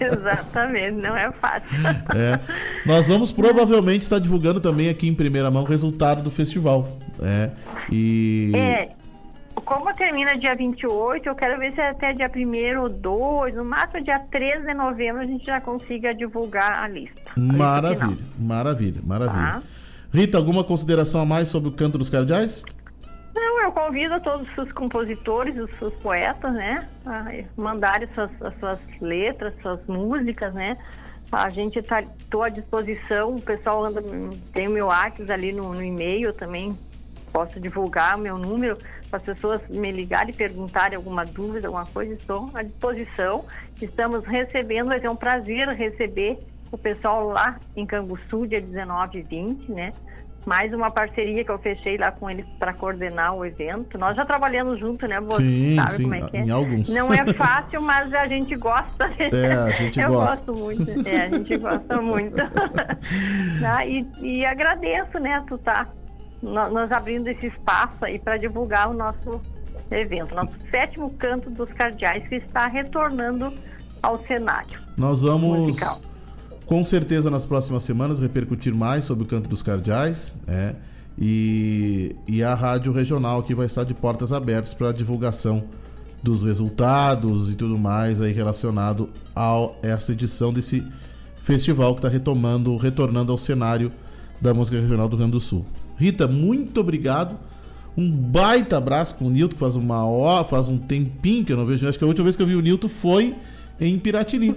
*laughs*
Exatamente, não é fácil.
é. Nós vamos provavelmente estar divulgando também aqui em primeira mão o resultado do festival. É. E.
É, como termina dia 28, eu quero ver se até dia 1 ou 2, no máximo dia 13 de novembro, a gente já consiga divulgar a lista.
Maravilha, maravilha, maravilha.
Tá.
Rita, alguma consideração a mais sobre o canto dos cardeais?
Não, eu convido todos os compositores, os seus poetas, né, a mandarem suas, as suas letras, suas músicas, né. A gente está tô à disposição, o pessoal anda, tem o meu WhatsApp ali no, no e-mail também, posso divulgar o meu número para as pessoas me ligarem e perguntarem alguma dúvida, alguma coisa, estou à disposição. Estamos recebendo, vai ser um prazer receber o pessoal lá em Canguçu, dia 19 e 20, né? Mais uma parceria que eu fechei lá com eles para coordenar o evento. Nós já trabalhamos junto, né, Boto?
Sim,
Sabe
sim,
como é que é?
em alguns.
Não é *laughs* fácil, mas a gente gosta.
É, a gente *laughs*
eu
gosta.
gosto muito. É, a gente gosta muito. Tá? *laughs* e, e agradeço, né, tu tá nos abrindo esse espaço aí para divulgar o nosso evento, nosso sétimo canto dos cardeais que está retornando ao cenário.
Nós vamos,
Musical.
Com certeza, nas próximas semanas, repercutir mais sobre o canto dos cardeais. É, e, e a rádio regional que vai estar de portas abertas para a divulgação dos resultados e tudo mais aí relacionado a essa edição desse festival que está retomando, retornando ao cenário da música regional do Rio Grande do Sul. Rita, muito obrigado. Um baita abraço com o Nilton, faz uma hora, faz um tempinho que eu não vejo. Acho que a última vez que eu vi o Nilton foi em Piratini.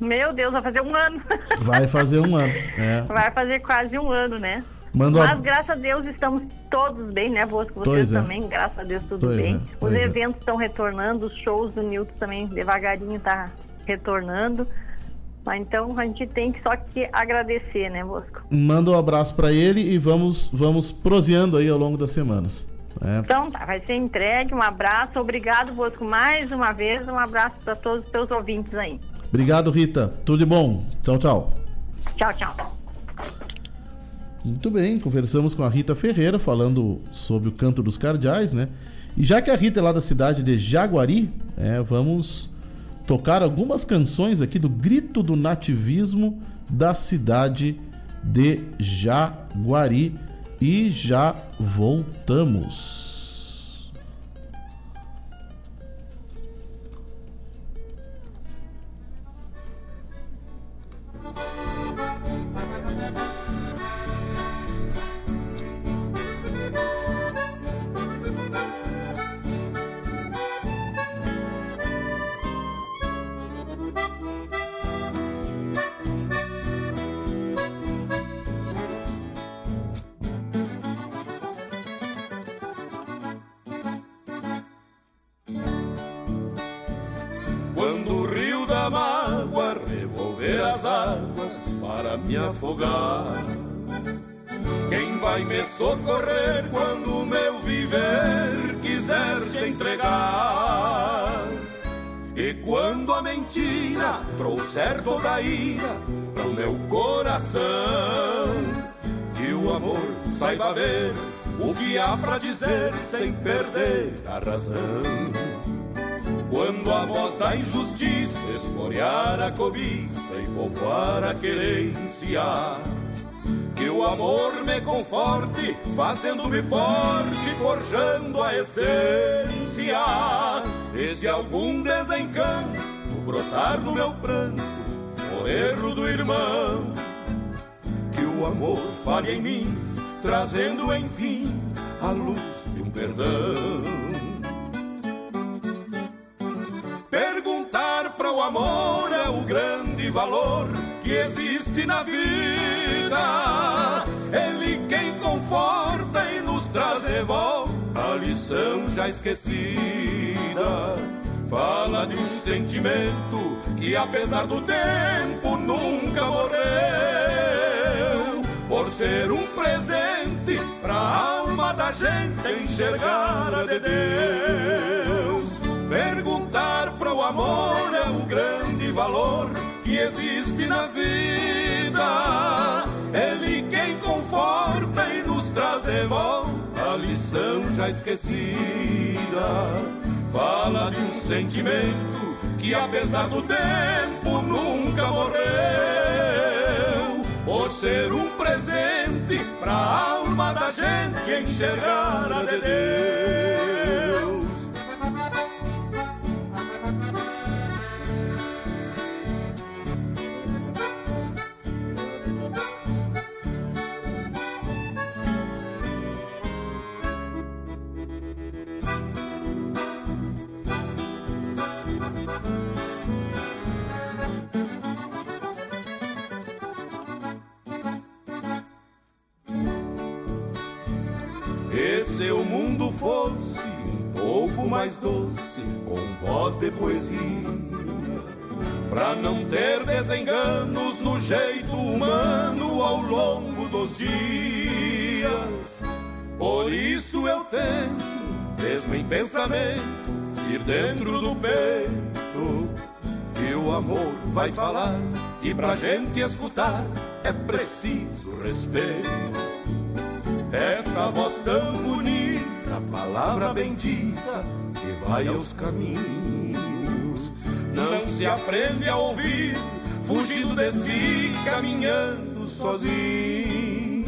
Meu Deus, vai fazer um ano. *laughs*
Vai fazer um ano. É.
Vai fazer quase um ano, né?
Manda
Mas
uma-
graças a Deus estamos todos bem, né, Bosco? Vocês
é.
também, graças a Deus, tudo
Pois
bem.
é,
Os
é.
eventos estão retornando, os shows do Nilton também devagarinho tá retornando. Mas então a gente tem que só que agradecer, né, Bosco?
Manda um abraço para ele e vamos, vamos proseando aí ao longo das semanas. É.
Então tá, vai ser entregue. Um abraço, obrigado, Bosco, mais uma vez. Um abraço para todos os teus ouvintes aí.
Obrigado, Rita. Tudo de bom. Tchau, tchau.
Tchau, tchau.
Muito bem, conversamos com a Rita Ferreira falando sobre o canto dos cardeais, né? E já que a Rita é lá da cidade de Jaguari, é, vamos tocar algumas canções aqui do Grito do Nativismo da cidade de Jaguari e já voltamos.
Para me afogar. Quem vai me socorrer quando o meu viver quiser se entregar? E quando a mentira trouxer toda a ira pro meu coração, que o amor saiba ver o que há pra dizer sem perder a razão. Quando a voz da injustiça esporear a cobiça e povoar a querência, que o amor me conforte, fazendo-me forte, forjando a essência. E se algum desencanto brotar no meu pranto, por erro do irmão, que o amor fale em mim, trazendo enfim a luz de um perdão. Amor é o grande valor que existe na vida. Ele quem conforta e nos traz de volta a lição já esquecida. Fala de um sentimento que, apesar do tempo, nunca morreu. Por ser um presente pra alma da gente enxergar a de Deus. Perguntar para o amor é o grande valor que existe na vida. Ele quem conforta e nos traz de volta a lição já esquecida. Fala de um sentimento que, apesar do tempo, nunca morreu. Por ser um presente pra alma da gente enxergar a de Deus. Fosse um pouco mais doce, com voz de poesia, pra não ter desenganos no jeito humano ao longo dos dias. Por isso eu tento, mesmo em pensamento, ir dentro do peito. Que o amor vai falar e pra gente escutar é preciso respeito. Esta voz tão bonita, palavra bendita que vai aos caminhos. Não se aprende a ouvir, fugindo de si, caminhando sozinho.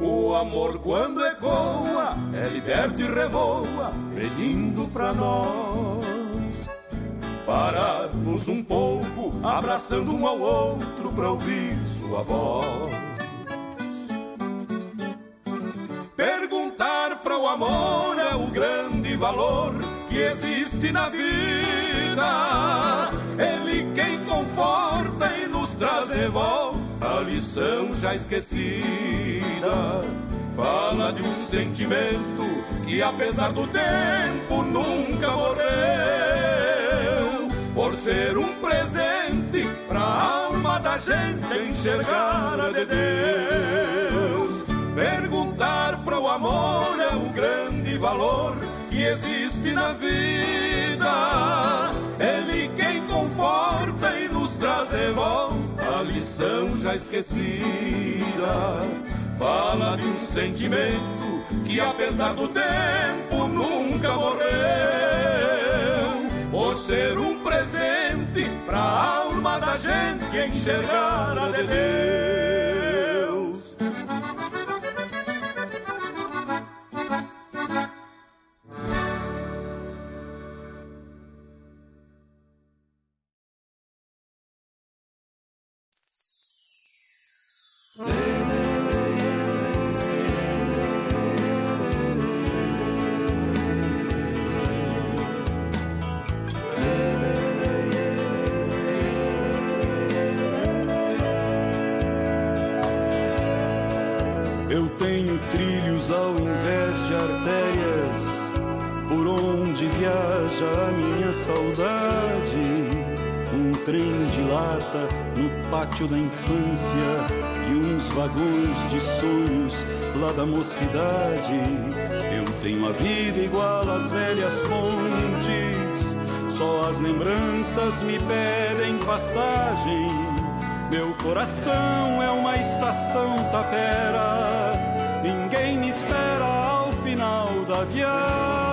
O amor, quando ecoa, é liberto e revoa, pedindo pra nós pararmos um pouco, abraçando um ao outro pra ouvir sua voz. Perguntar para o amor é o grande valor que existe na vida. Ele quem conforta e nos traz de volta a lição já esquecida. Fala de um sentimento que, apesar do tempo, nunca morreu. Por ser um presente pra alma da gente enxergar a de Deus. Perguntar para amor é o grande valor que existe na vida. Ele quem conforta e nos traz de volta a lição já esquecida. Fala de um sentimento que, apesar do tempo, nunca morreu. Por ser um presente pra alma da gente enxergar a de Deus.
A minha saudade. Um trem de lata no pátio da infância e uns vagões de sonhos lá da mocidade. Eu tenho a vida igual às velhas pontes, só as lembranças me pedem passagem. Meu coração é uma estação tapera. Ninguém me espera ao final da viagem.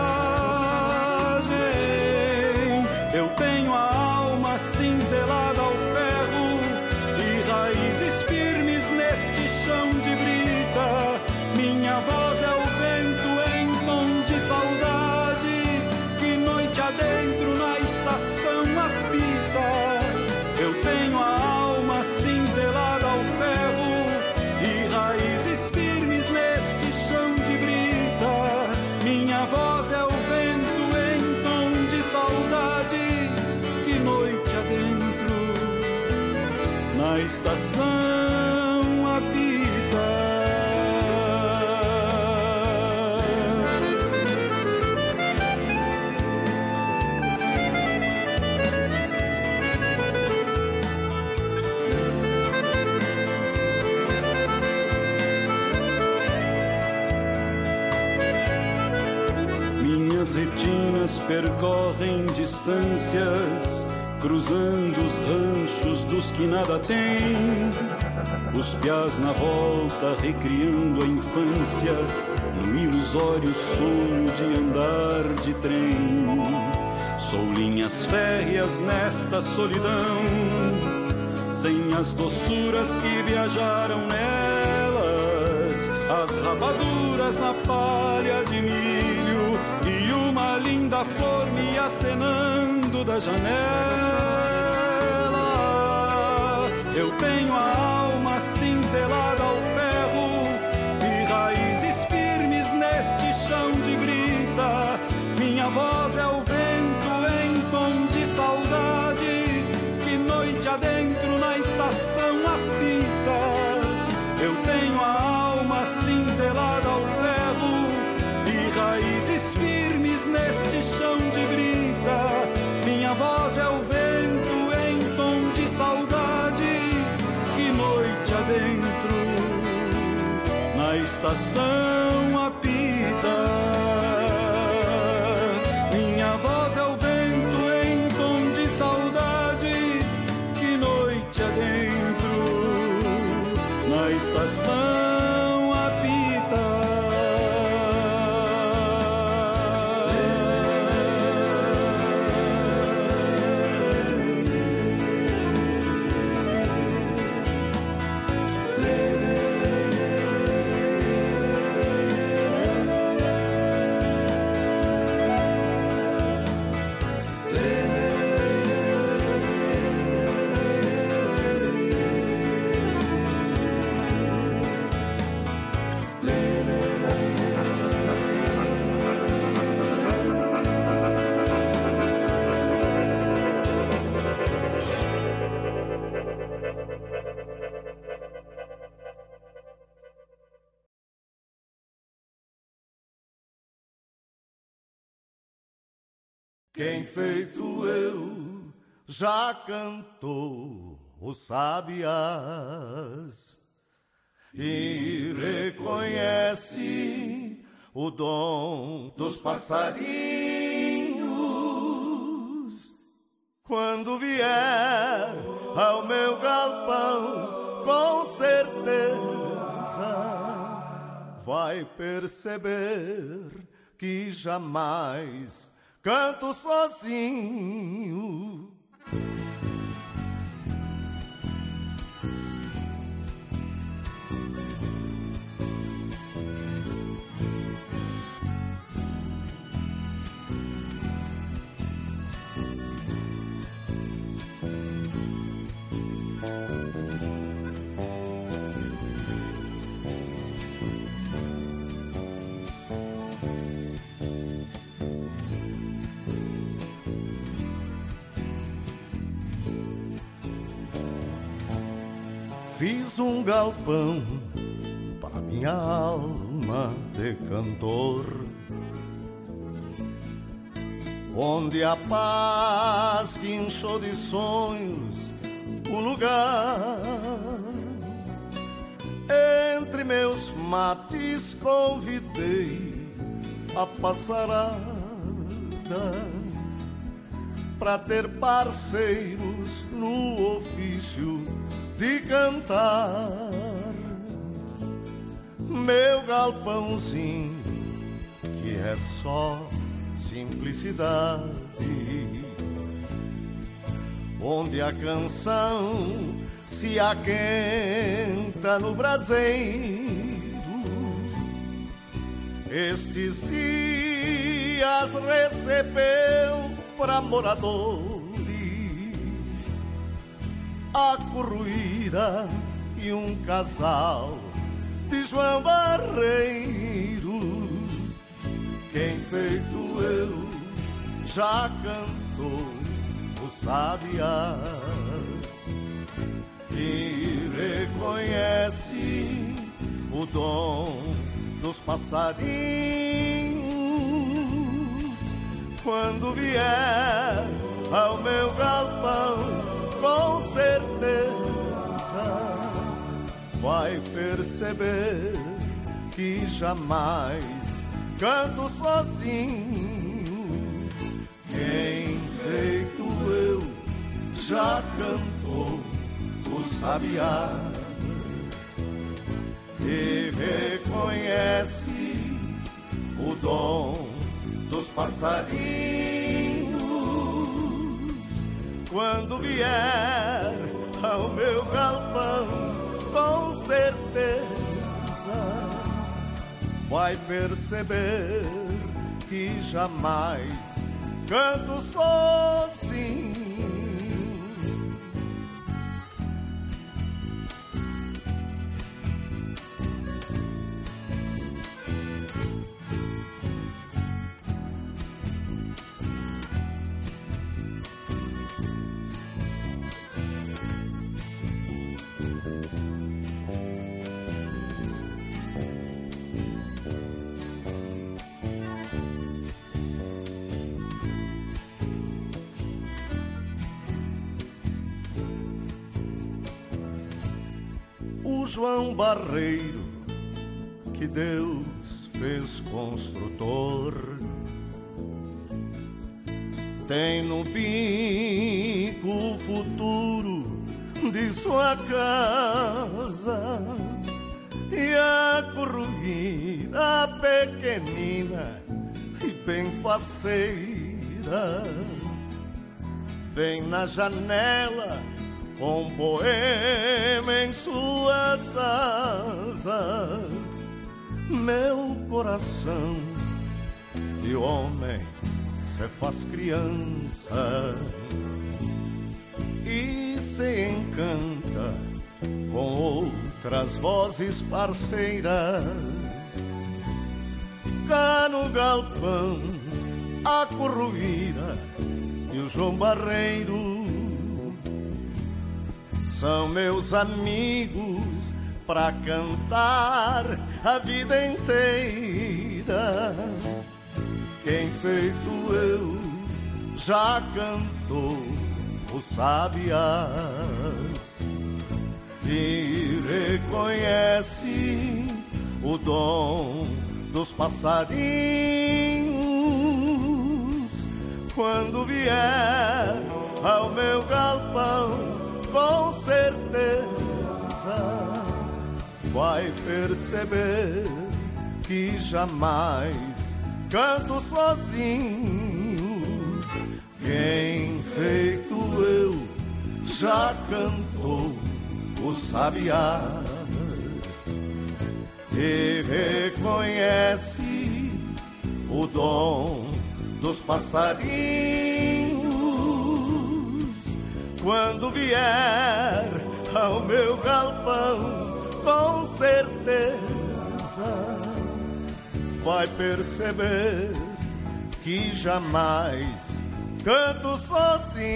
Percorrem distâncias, cruzando os ranchos dos que nada têm. Os piás na volta, recriando a infância, no ilusório sonho de andar de trem. Sou linhas férreas nesta solidão, sem as doçuras que viajaram nelas, as rabaduras na palha de milho flor me acenando da janela. Eu tenho a estação
Quem feito eu já cantou os sabiás e reconhece o dom dos passarinhos. Quando vier ao meu galpão, com certeza vai perceber que jamais canto sozinho. Um galpão para minha alma de cantor, onde a paz guinchou de sonhos o lugar. Entre meus mates convidei a passarada para ter parceiros no ofício de cantar. Meu galpãozinho, que é só simplicidade, onde a canção se aquenta no braseiro. Estes dias recebeu para moradores a curruíra e um casal de João Barreiros. Quem feito eu já cantou os sabiás e reconhece o dom dos passarinhos quando vier ao meu galpão com certeza vai perceber que jamais canto sozinho. Quem feito eu já cantou os sabiás e reconhece o dom dos passarinhos quando vier ao meu galpão, com certeza vai perceber que jamais canto sozinho. João Barreiro, que Deus fez construtor. Tem no bico o futuro de sua casa e a corruída pequenina e bem faceira vem na janela com poema em suas asas meu coração de homem se faz criança e se encanta com outras vozes parceiras. Cá no galpão, a corruíra e o João Barreiro são meus amigos pra cantar a vida inteira. Quem feito eu já cantou os sabiás e reconhece o dom dos passarinhos quando vier ao meu galpão com certeza vai perceber que jamais canto sozinho. Quem feito eu já cantou os sabiás e reconhece o dom dos passarinhos quando vier ao meu galpão com certeza vai perceber que jamais canto sozinho.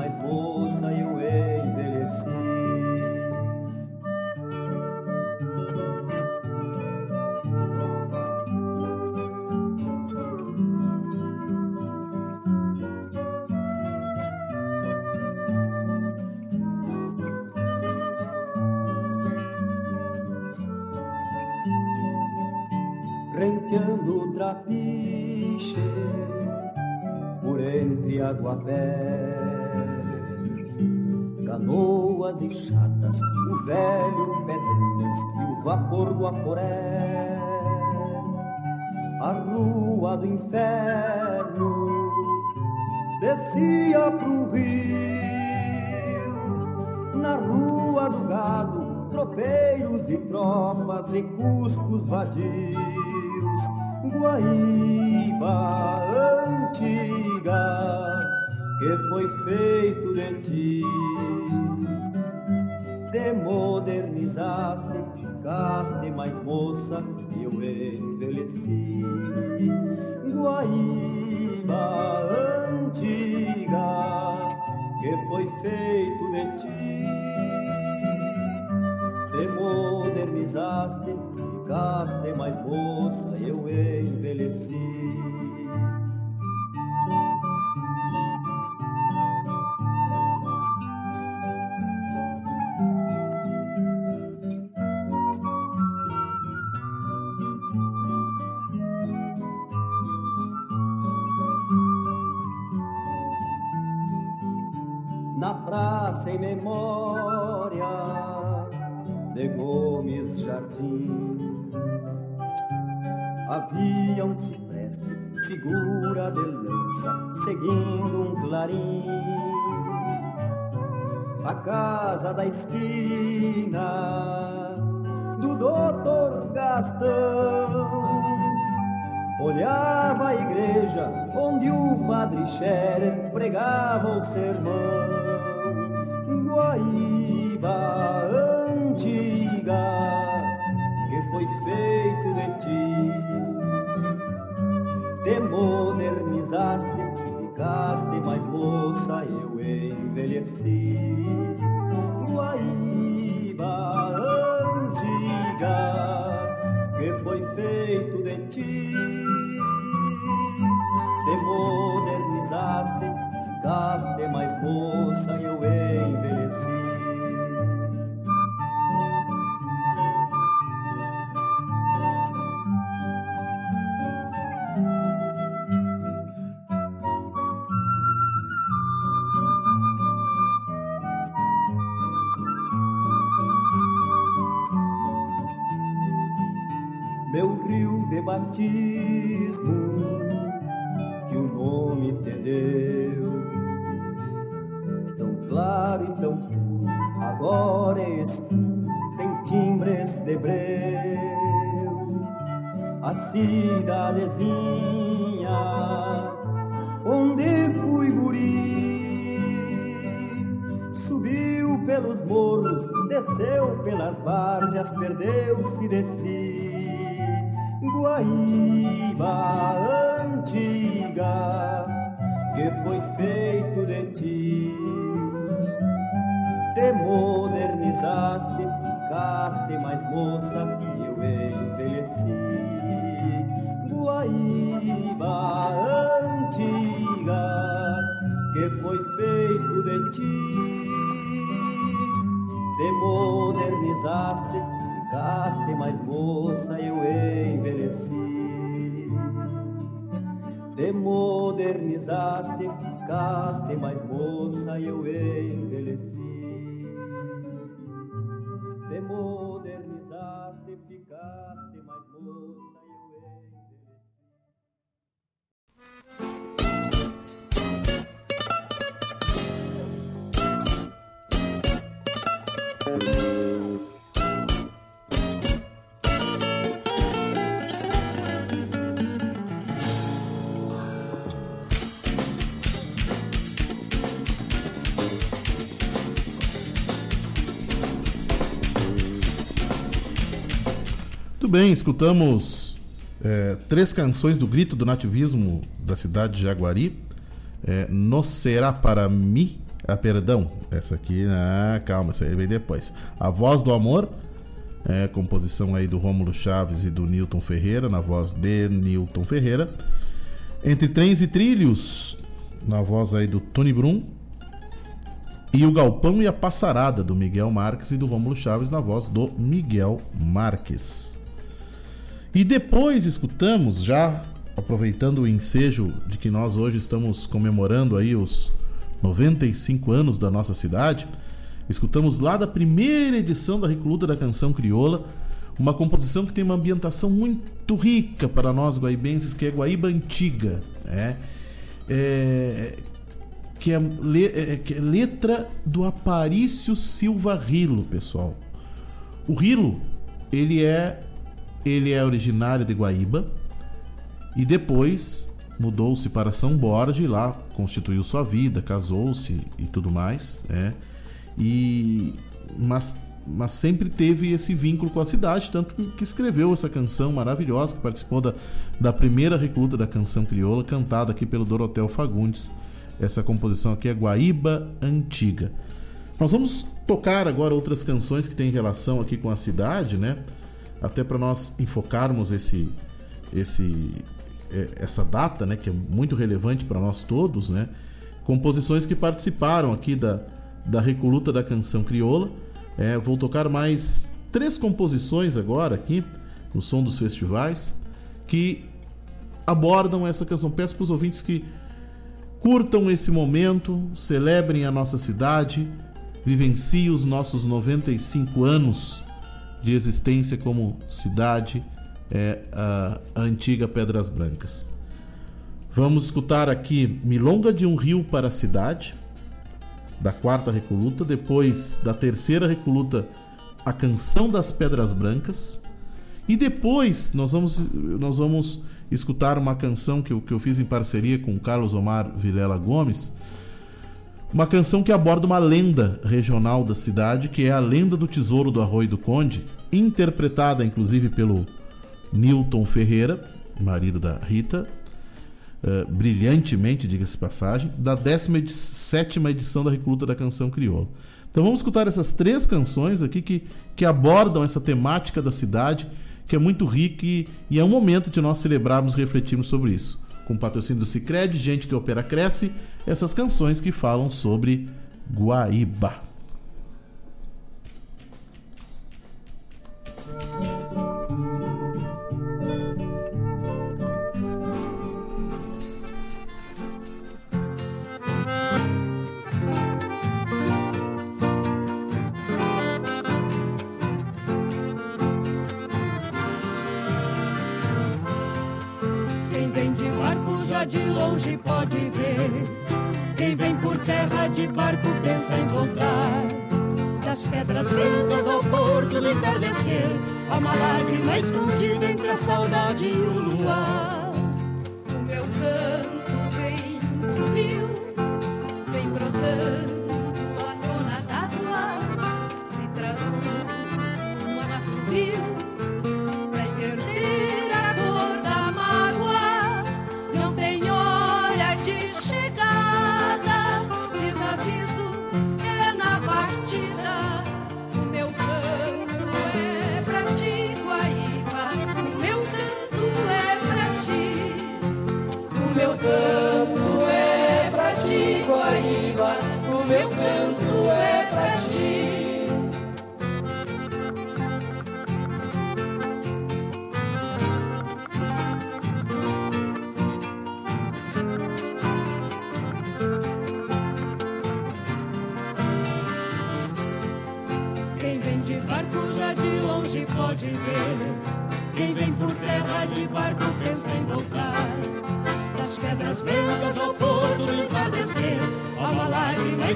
Mais moça eu envelheci. Renteando trapiche por entre aguapés, canoas vapor do aporé, a rua do inferno descia pro rio, na rua do gado, tropeiros e tropas e cuscos vadios, Guaíba antiga que foi feito de ti te modernizaste, ficaste mais moça, eu envelheci. Guaíba antiga, que foi feito de ti, te modernizaste, ficaste mais moça, eu envelheci. Jardim. Havia um cipreste, figura de lança, seguindo um clarim. A casa da esquina do doutor Gastão olhava a igreja onde o padre Scherer pregava o sermão. Guaíba antiga foi feito de ti, te modernizaste, ficaste mais moça, eu envelheci. Guaíba antiga que foi feito de ti te modernizaste, ficaste mais moça eu envelheci. Batismo que o nome te deu. Tão claro e tão puro, agora é escuro, tem timbres de breu. A cidadezinha onde fui guri subiu pelos morros, desceu pelas várzeas, perdeu-se de si. Guaíba antiga que foi feito de ti. Te modernizaste, ficaste mais moça e eu envelheci. Guaíba antiga que foi feito de ti. Te modernizaste, ficaste mais moça eu envelheci. Te modernizaste, ficaste mais moça eu envelheci. Te
Muito bem, escutamos é, três canções do grito do nativismo da cidade de Jaguari. É, no será para mim, ah, perdão, essa aqui, ah, calma, essa aí vem depois. A voz do amor, é, composição aí do Rômulo Chaves e do Newton Ferreira, na voz de Newton Ferreira. Entre trens e trilhos, na voz aí do Tony Brum. E o Galpão e a Passarada, do Miguel Marques e do Rômulo Chaves, na voz do Miguel Marques. E depois escutamos, já aproveitando o ensejo de que nós hoje estamos comemorando aí os 95 anos da nossa cidade, escutamos lá da primeira edição da Recoluta da Canção Crioula, uma composição que tem uma ambientação muito rica para nós guaibenses, que é Guaíba Antiga, né? É, que, é, le, é, que é letra do Aparício Silva Rilo, pessoal. O Rilo, ele é ele é originário de Guaíba e depois mudou-se para São Borja e lá constituiu sua vida, casou-se e tudo mais, né? E mas mas sempre teve esse vínculo com a cidade, tanto que escreveu essa canção maravilhosa, que participou da, da primeira recluta da canção crioula, cantada aqui pelo Dorotel Fagundes, Essa composição aqui é Guaíba Antiga. Nós vamos tocar agora outras canções que têm relação aqui com a cidade, né? Até para nós enfocarmos esse, esse, é, essa data, né? Que é muito relevante para nós todos, né? Composições que participaram aqui da, da Recoluta da Canção Crioula. É, vou tocar mais três composições agora aqui no som dos festivais que abordam essa canção. Peço para os ouvintes que curtam esse momento, celebrem a nossa cidade, vivenciem os nossos 95 anos de existência como cidade, é, a, a antiga Pedras Brancas. Vamos escutar aqui Milonga de um Rio para a Cidade, da quarta recoluta, depois da terceira recoluta, A Canção das Pedras Brancas, e depois nós vamos, nós vamos escutar uma canção que eu, que eu fiz em parceria com Carlos Omar Vilela Gomes, uma canção que aborda uma lenda regional da cidade, que é a lenda do Tesouro do Arroio do Conde, interpretada inclusive pelo Newton Ferreira, marido da Rita, uh, brilhantemente, diga-se passagem, da 17 edição da Recruta da Canção Crioula. Então vamos escutar essas três canções aqui que, que abordam essa temática da cidade que é muito rico e, e é um momento de nós celebrarmos e refletirmos sobre isso. Com patrocínio do Cicred, Gente que Opera Cresce, essas canções que falam sobre Guaíba.
De longe pode ver. Quem vem por terra de barco pensa em voltar. Das pedras brancas ao porto do entardecer, há uma lágrima escondida entre a saudade e o luar.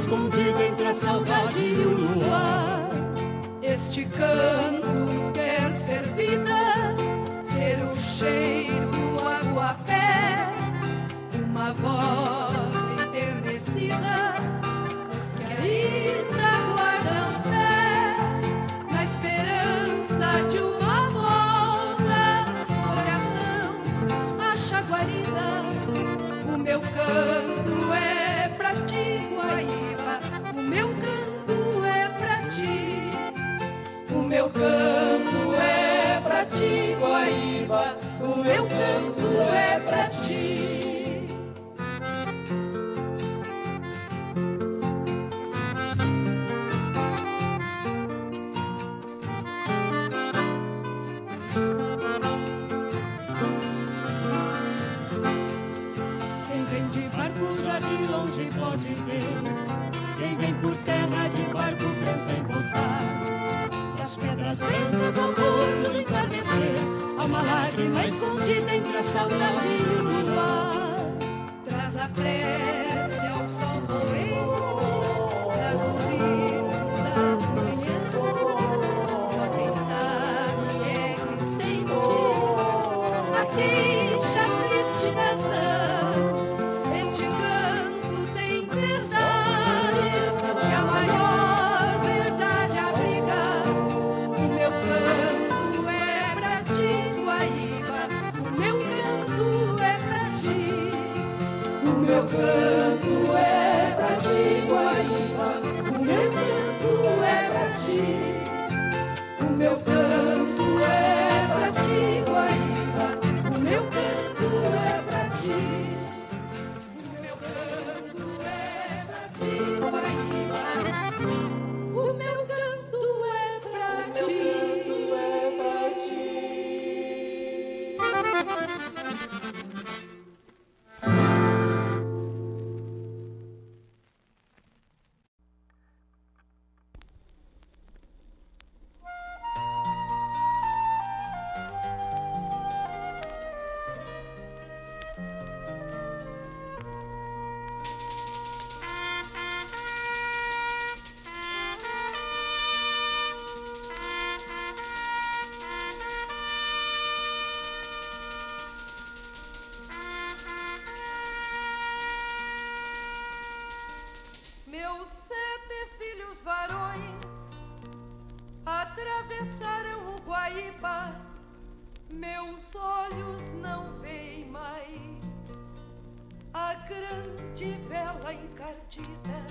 Lágrima escondida entre a saudade e o luar. Este canto grande vela encardida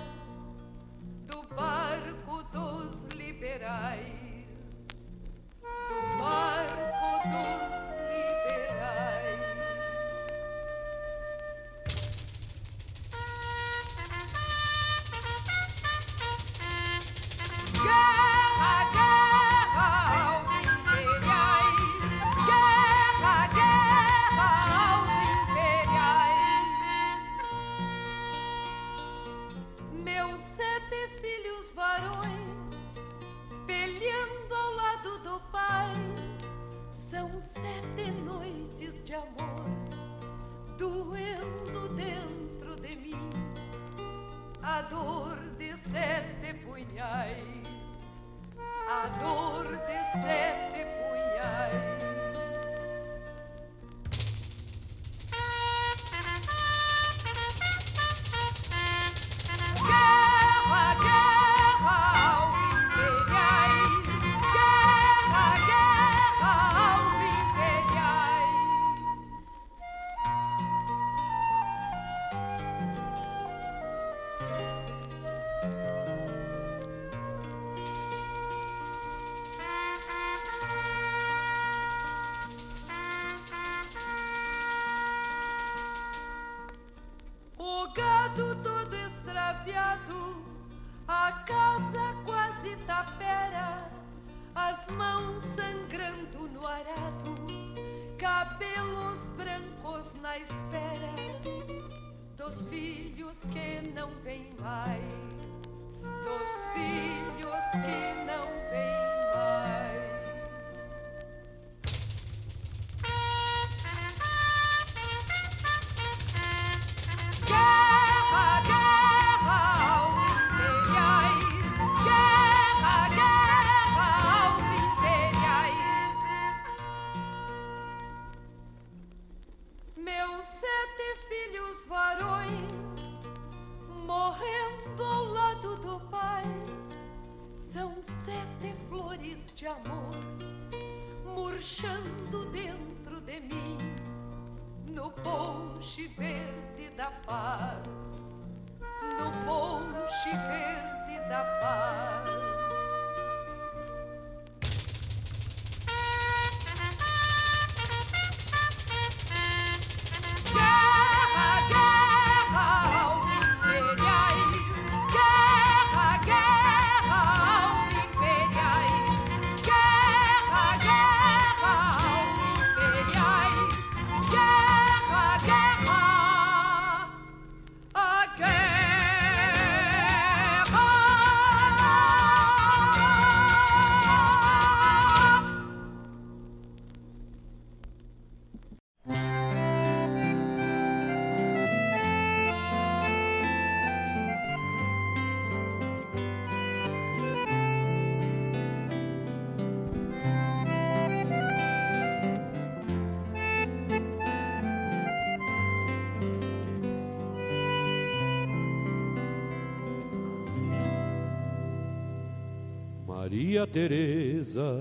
Maria Teresa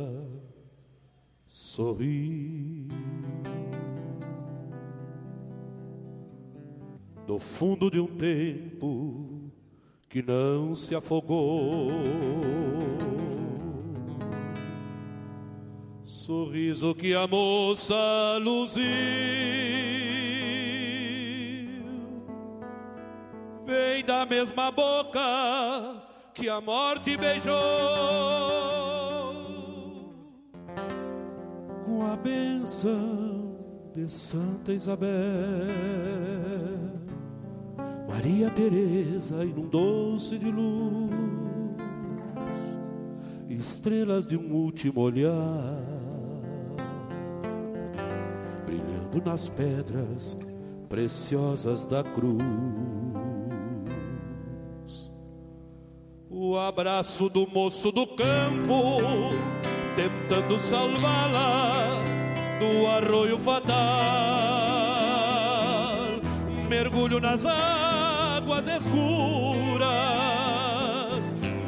sorri do fundo de um tempo que não se afogou. Sorriso que a moça luziu, vem da mesma boca que a morte beijou. Com a benção de Santa Isabel, Maria Teresa inundou-se de luz, estrelas de um último olhar, brilhando nas pedras preciosas da cruz. O abraço do moço do campo, tentando salvá-la do arroio fatal. Mergulho nas águas escuras,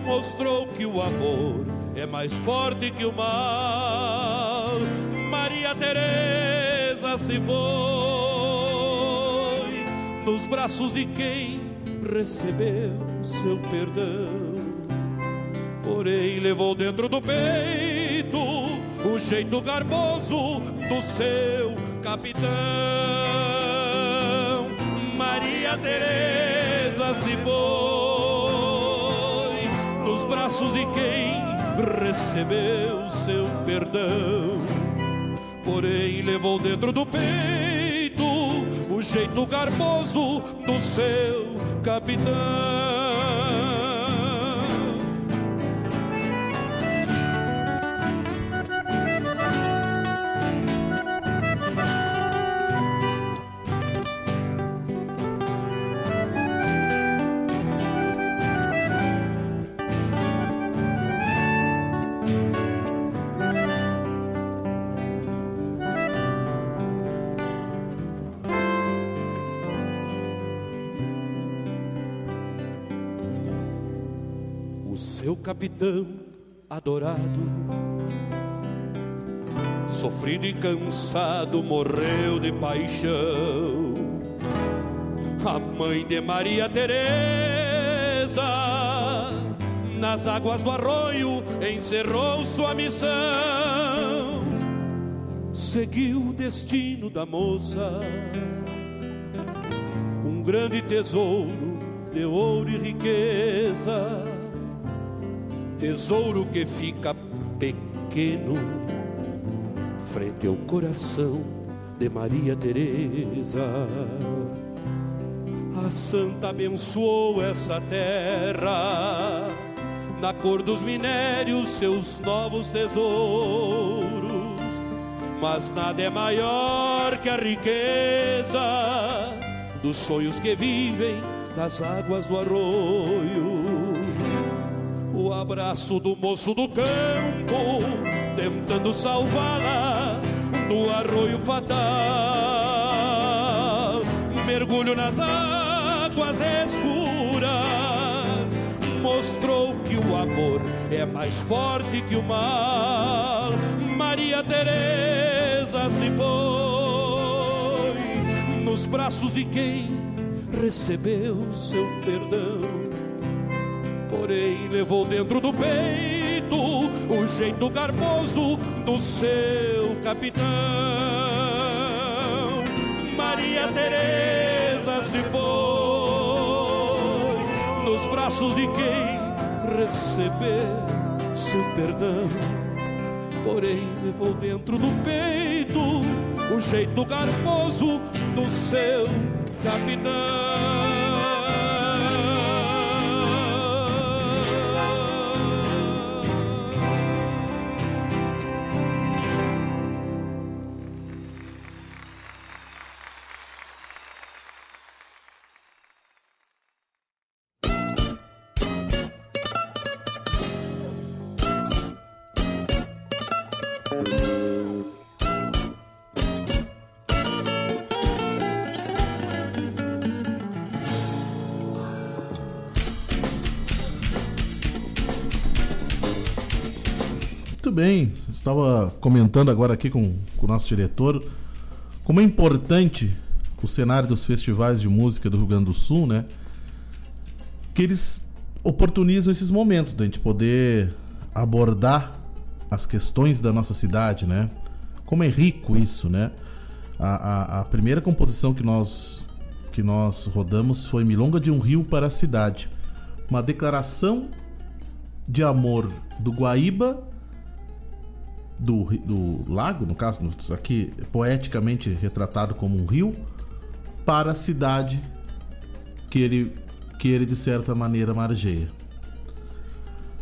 mostrou que o amor é mais forte que o mal. Maria Teresa se foi nos braços de quem recebeu seu perdão. Porém, levou dentro do peito o jeito garboso do seu capitão. Maria Teresa se foi nos braços de quem recebeu seu perdão. Porém, levou dentro do peito o jeito garboso do seu capitão. Capitão adorado, sofrido e cansado, morreu de paixão. A mãe de Maria Teresa, nas águas do arroio, encerrou sua missão. Seguiu o destino da moça, um grande tesouro de ouro e riqueza tesouro que fica pequeno frente ao coração de Maria Teresa. A santa abençoou essa terra na cor dos minérios seus novos tesouros, mas nada é maior que a riqueza dos sonhos que vivem nas águas do arroio o abraço do moço do campo, tentando salvá-la do arroio fatal. Mergulho nas águas escuras, mostrou que o amor é mais forte que o mal. Maria Teresa se foi nos braços de quem recebeu seu perdão porém levou dentro do peito o jeito garboso do seu capitão. Maria Teresa se foi nos braços de quem receber seu perdão. Porém levou dentro do peito o jeito garboso do seu capitão.
Estava comentando agora aqui com, com o nosso diretor como é importante o cenário dos festivais de música do Rio Grande do Sul, né? Que eles oportunizam esses momentos da gente poder abordar as questões da nossa cidade, né? Como é rico isso, né? A, a, a primeira composição que nós que nós rodamos foi Milonga de um Rio para a Cidade, uma declaração de amor do Guaíba do, do lago, no caso, aqui poeticamente retratado como um rio, para a cidade que ele, que ele de certa maneira margeia.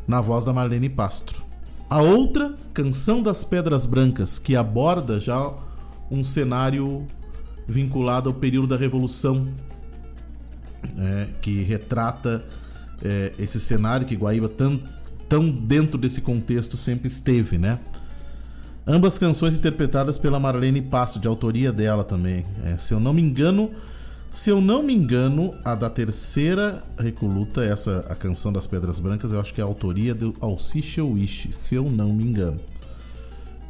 Na voz da Marlene Pastro. A outra, Canção das Pedras Brancas, que aborda já um cenário vinculado ao período da Revolução, é, que retrata é, esse cenário que Guaíba tão, tão dentro desse contexto sempre esteve, né? Ambas canções interpretadas pela Marlene Passo, de autoria dela também. É, se eu não me engano, Se eu não me engano, a da terceira recoluta, essa a canção das Pedras Brancas, eu acho que é a autoria do Alciche Wish, se eu não me engano.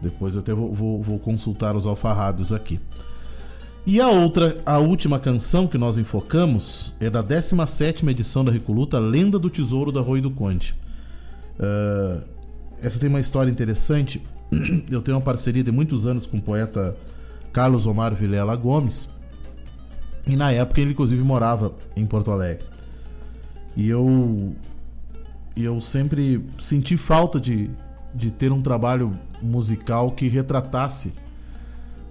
Depois eu até vou, vou, vou consultar os alfarrábios aqui. E a outra, a última canção que nós enfocamos é da 17 edição da Recoluta, Lenda do Tesouro da Rui do Conde. Uh, essa tem uma história interessante. Eu tenho uma parceria de muitos anos com o poeta Carlos Omar Vilela Gomes. E na época ele inclusive morava em Porto Alegre. E eu eu sempre senti falta de, de ter um trabalho musical que retratasse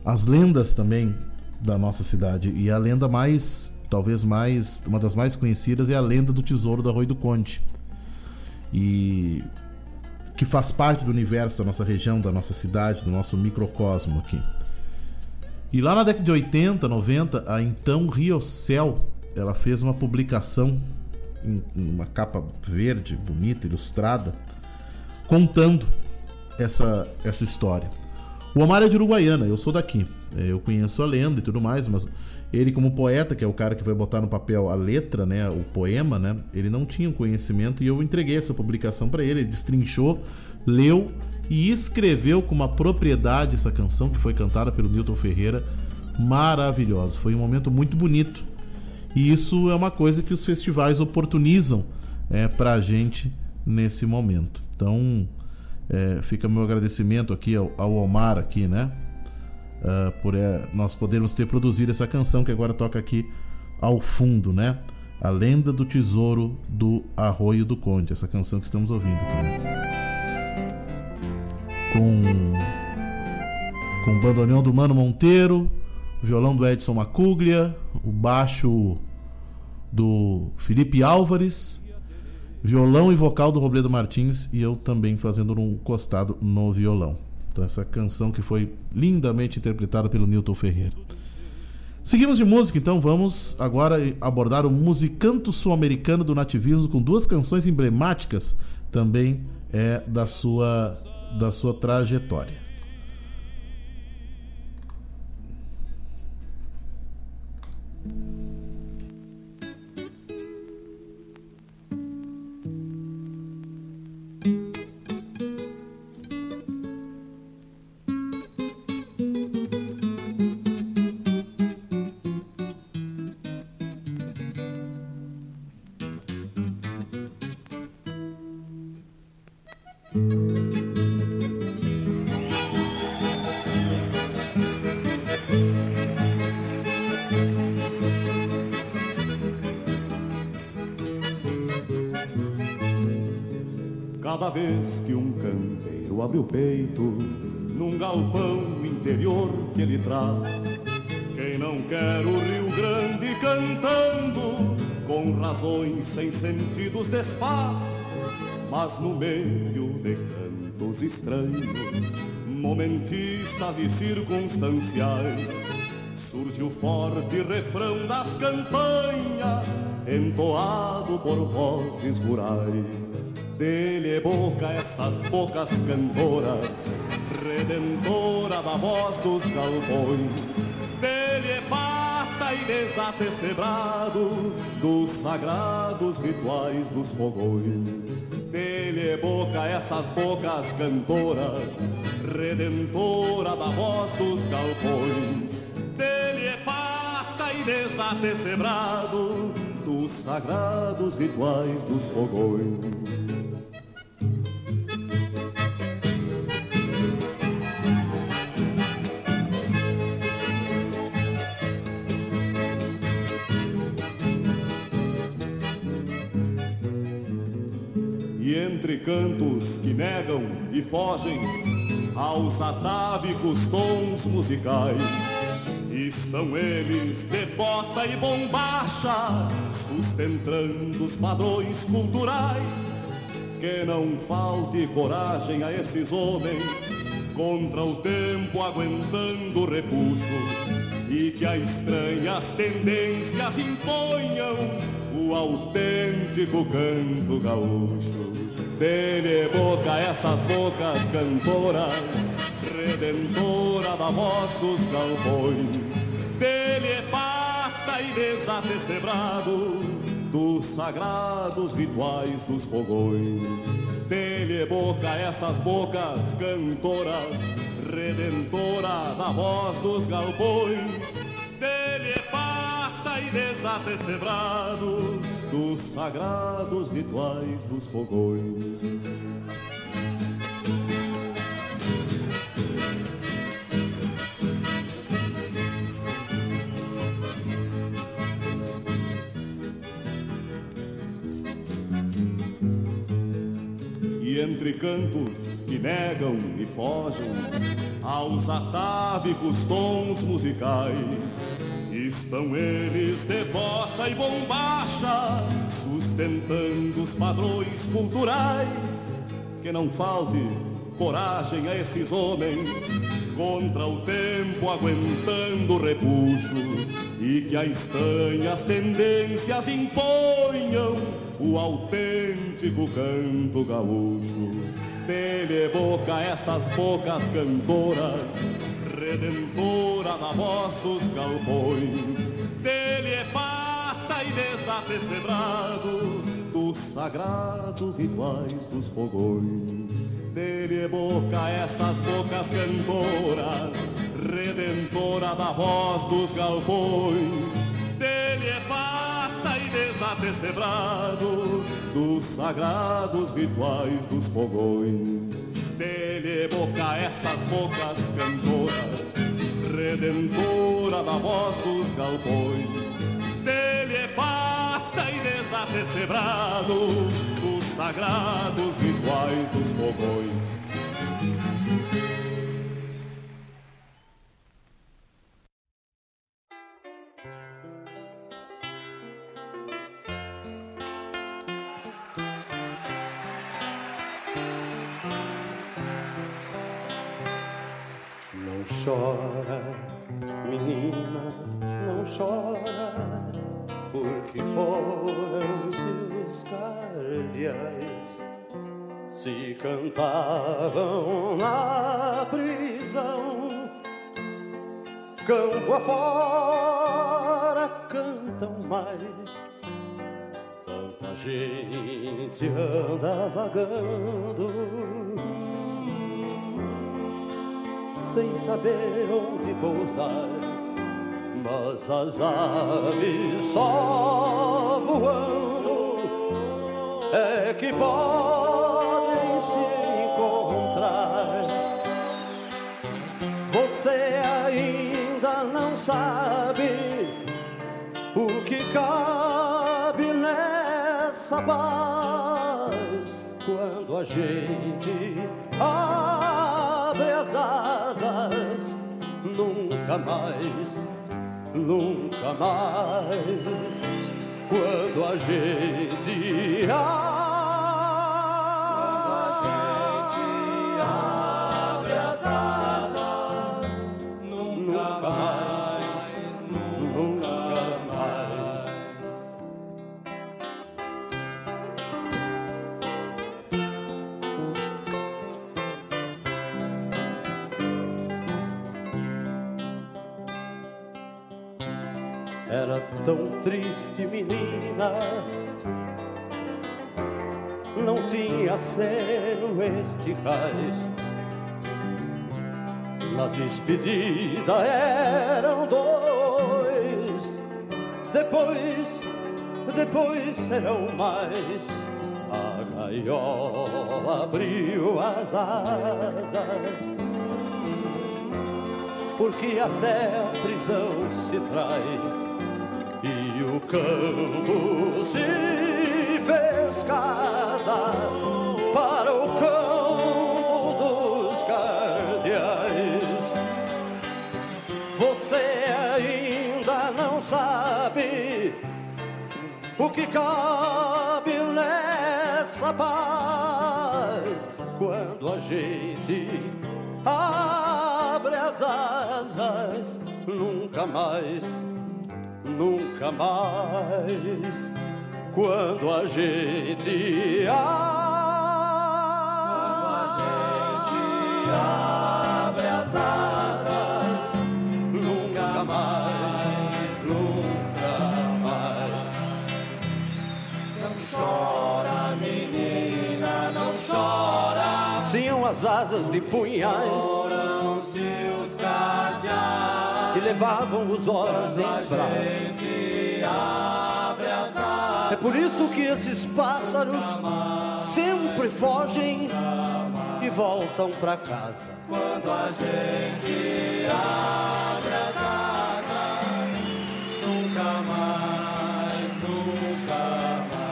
as lendas também da nossa cidade. E a lenda mais, talvez mais, uma das mais conhecidas é a lenda do tesouro da Rui do Conde. E que faz parte do universo da nossa região, da nossa cidade, do nosso microcosmo aqui. E lá na década de 80, 90, a então Rio Cell, ela fez uma publicação em uma capa verde, bonita, ilustrada, contando essa, essa história. O Omar é de Uruguaiana, eu sou daqui. Eu conheço a lenda e tudo mais, mas ele como poeta, que é o cara que vai botar no papel a letra, né, o poema, né, ele não tinha conhecimento e eu entreguei essa publicação para ele, ele destrinchou, leu e escreveu com uma propriedade essa canção que foi cantada pelo Milton Ferreira, maravilhosa. Foi um momento muito bonito. E isso é uma coisa que os festivais oportunizam é, para a gente nesse momento. Então, é, fica meu agradecimento aqui ao, ao Omar aqui, né? Uh, por uh, nós podermos ter produzido essa canção que agora toca aqui ao fundo, né? A Lenda do Tesouro do Arroio do Conde, essa canção que estamos ouvindo. Com com o bandoneão do Mano Monteiro, o violão do Edson Macuglia, o baixo do Felipe Álvares, violão e vocal do Robledo Martins e eu também fazendo um costado no violão. Então, essa canção que foi lindamente interpretada pelo Newton Ferreira. Seguimos de música, então vamos agora abordar o musicanto sul-americano do nativismo com duas canções emblemáticas também é, da, sua, da sua trajetória.
Quem não quer o Rio Grande cantando, com razões sem sentidos desfaz, mas no meio de cantos estranhos, momentistas e circunstanciais, surge o forte refrão das campanhas, entoado por vozes rurais. Dele é boca essas bocas cantoras, redentora da voz dos galpões. Dele é pata e desate cebrado dos sagrados rituais dos fogões. Dele é boca essas bocas cantoras, redentora da voz dos galpões. Dele é pata e desate cebrado dos sagrados rituais dos fogões. Entre cantos que negam e fogem aos atávicos tons musicais. Estão eles de bota e bombacha, sustentando os padrões culturais. Que não falte coragem a esses homens, contra o tempo aguentando repuxo, e que as estranhas tendências imponham o autêntico canto gaúcho. Dele boca essas bocas cantoras, redentora da voz dos galpões. É pata e desatecebrado dos sagrados rituais dos fogões. Dele boca essas bocas cantoras, redentora da voz dos galpões. Dele e desatecebrado dos sagrados rituais dos fogões. entre cantos que negam e fogem aos atávicos tons musicais. Estão eles de bota e bombacha, sustentando os padrões culturais. Que não falte coragem a esses homens, contra o tempo aguentando repuxo, e que a estranhas tendências imponham o autêntico canto gaúcho. Dele boca essas bocas cantoras, redentora da voz dos galpões. Dele é pata e desapecebrado dos sagrados rituais dos fogões. Dele é boca essas bocas cantoras, redentora da voz dos galpões. Dele é pata e desapecebrado dos sagrados rituais dos fogões. Dele boca essas bocas cantoras, redentora da voz dos galpões. Dele é pata e desapecebrado dos sagrados rituais dos fogões.
Chora, menina, não chora, porque foram seus cardeais se cantavam na prisão, campo afora cantam mais. Tanta gente anda vagando sem saber onde pousar. Mas as aves só voando é que podem se encontrar. Você ainda não sabe o que cabe nessa paz quando a gente abre as asas, nunca mais, nunca mais. Quando a gente triste, menina. Não tinha seno este cais. Na despedida eram dois. Depois, depois serão mais. A gaiola abriu as asas porque até a prisão se trai o campo se fez casa para o campo dos cardeais. Você ainda não sabe o que cabe nessa paz quando a gente abre as asas, nunca mais, nunca mais. Quando a gente abre as asas, nunca mais, nunca mais. Não chora, menina,
não chora. Tinham
as asas de punhais levavam os olhos em brasa. É por isso que esses pássaros sempre fogem e voltam para casa.
Quando a gente abre as asas, nunca mais, nunca
mais.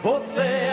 Você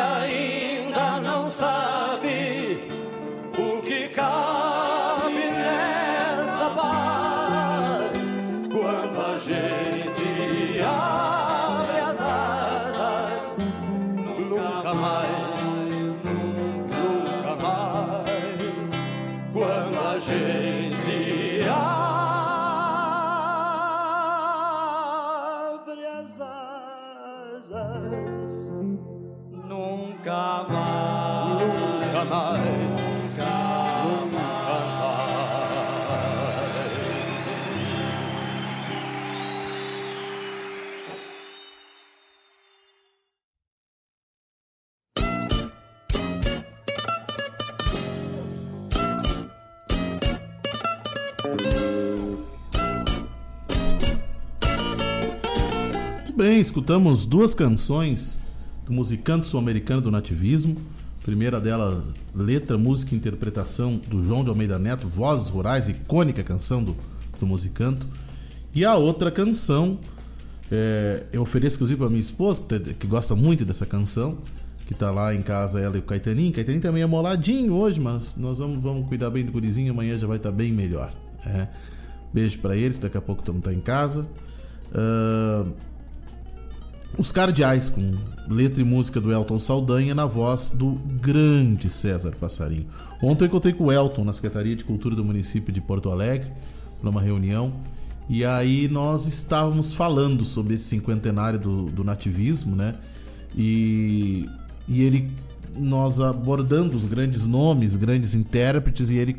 escutamos duas canções do musicante sul-americano do nativismo. Primeira dela, letra, música e interpretação do João de Almeida Neto, Vozes Rurais, icônica canção do, do musicanto. E a outra canção, é, eu ofereço inclusive para minha esposa, que, que, gosta muito dessa canção, que tá lá em casa, ela e o Caetaninho. Caetaninho também é moladinho hoje, mas nós vamos, vamos cuidar bem do gurizinho, amanhã já vai estar tá bem melhor. É. Beijo para eles, daqui a pouco estamos tá em casa. Uh, os Cardeais, com letra e música do Elton Saldanha, na voz do grande César Passarinho. Ontem eu encontrei com o Elton na Secretaria de Cultura do município de Porto Alegre, numa reunião, e aí nós estávamos falando sobre esse cinquentenário do, do nativismo, né? E, e ele, nós abordando os grandes nomes, grandes intérpretes, e ele,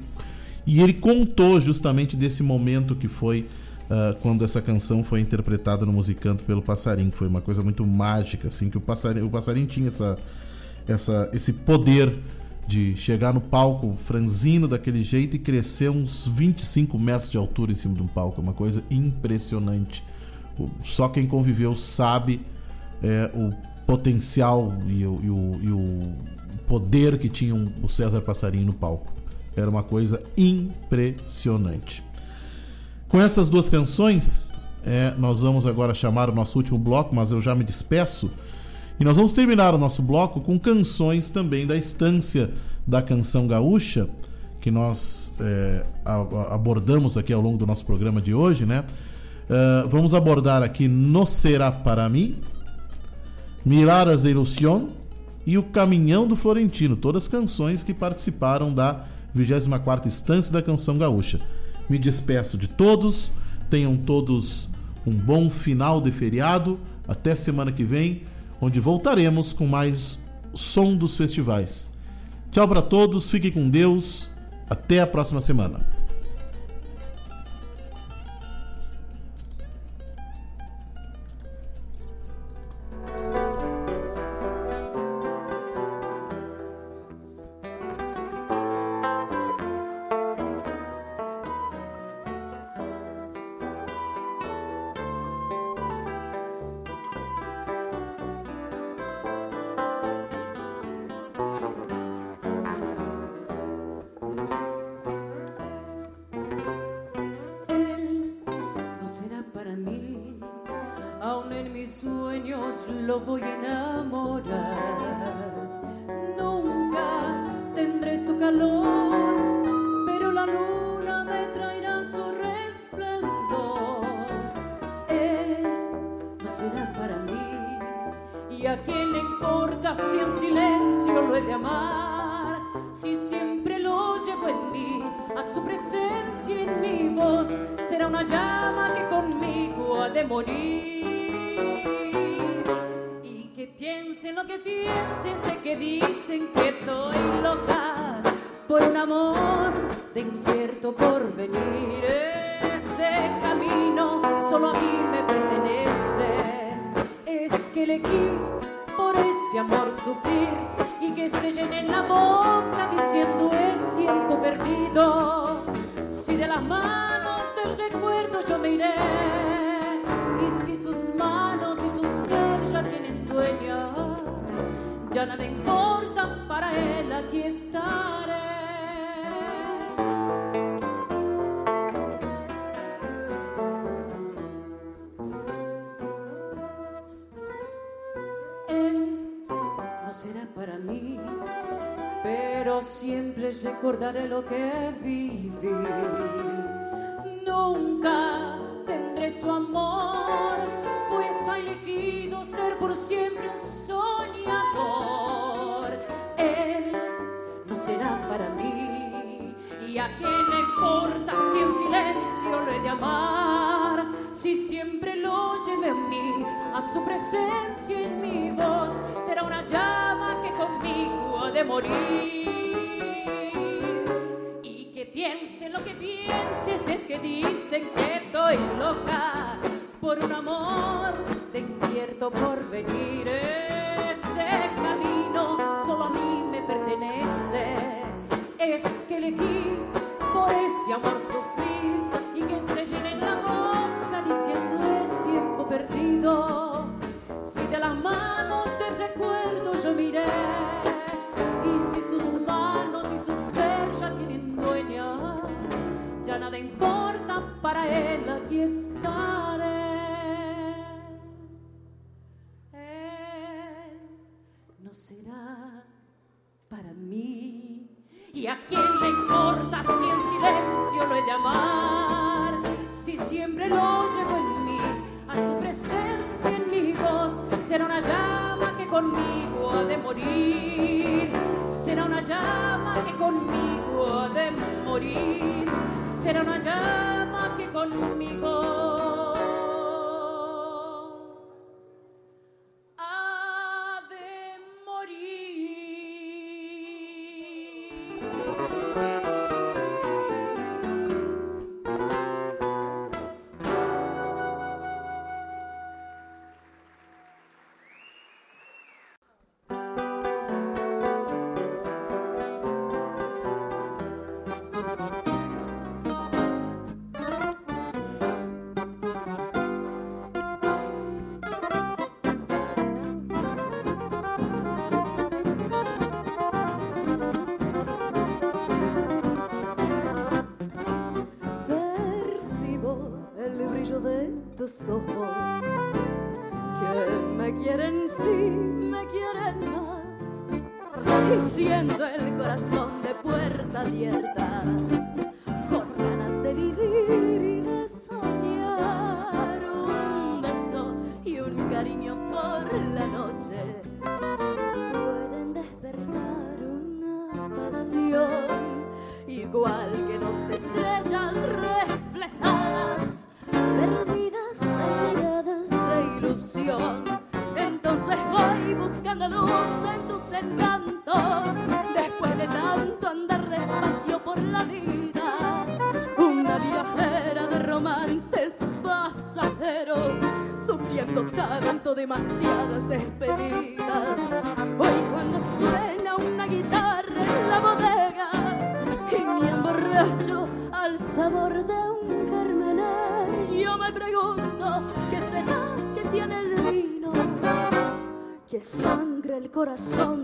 e ele contou justamente desse momento que foi Uh, quando essa canção foi interpretada no Musicanto pelo Passarinho, que foi uma coisa muito mágica, assim, que o Passarinho, o Passarinho tinha essa, essa, esse poder de chegar no palco franzino daquele jeito e crescer uns 25 metros de altura em cima de um palco, é uma coisa impressionante. Só quem conviveu sabe é, o potencial e o, e, o, e o, poder que tinha o César Passarinho no palco. Era uma coisa impressionante. Com essas duas canções, é, nós vamos agora chamar o nosso último bloco, mas eu já me despeço. E nós vamos terminar o nosso bloco com canções também da estância da canção gaúcha, que nós é, abordamos aqui ao longo do nosso programa de hoje, né? Uh, vamos abordar aqui No Será Para Mim, Miradas de Ilusión e O Caminhão do Florentino, todas canções que participaram da 24ª Estância da Canção Gaúcha. Me despeço de todos. Tenham todos um bom final de feriado. Até semana que vem, onde voltaremos com mais som dos festivais. Tchau para todos, fiquem com Deus. Até a próxima semana.
lo voy a enamorar. Nunca tendré su calor, pero la luna me traerá su resplandor. Él no será para mí, y a quién le importa si en silencio lo he de amar, si siempre lo llevo en mí. A su presencia en mi voz será una llama que conmigo ha de morir. lo que piensen, sé que dicen que estoy loca por un amor de encierro. Recordaré lo que viví. Nunca tendré su amor, pues hay elegido ser por siempre un soñador. Él no será para mí, y a quién le importa si en silencio lo he de amar, si siempre lo lleve en mí, a su presencia en mi voz será una llama que conmigo ha de morir. Y que piense lo que piense, si es que dicen que estoy loca por un amor de incierto porvenir. Ese camino solo a mí me pertenece. Es que elegí por ese amor sufrir y que se llene la boca diciendo es tiempo perdido. Si de las manos del recuerdo yo miré importa para él, aquí estaré. Él no será para mí. ¿Y a quién le importa si en silencio lo he de amar? Si siempre lo llevo en mí, a su presencia en mi voz, será una llama que conmigo ha de morir. Será una llama que conmigo ha de morir. Será una llama que conmigo
tus ojos que me quieren, sí, me quieren más. Y siento el corazón de puerta abierta corazón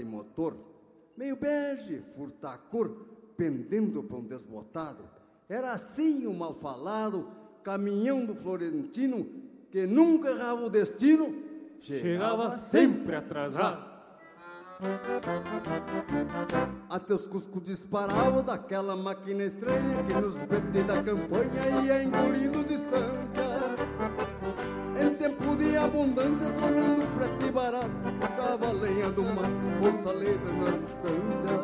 e motor, meio bege, furtacor, pendendo para um desbotado. Era assim o mal falado, caminhão do Florentino, que nunca errava o destino,
Chegava sempre atrasado.
Até os cuscos disparavam daquela máquina estranha que nos BT da campanha ia engolindo distância. Abundância, sonhando frete barato, tocava a lenha do mato, bolsa leda na distância.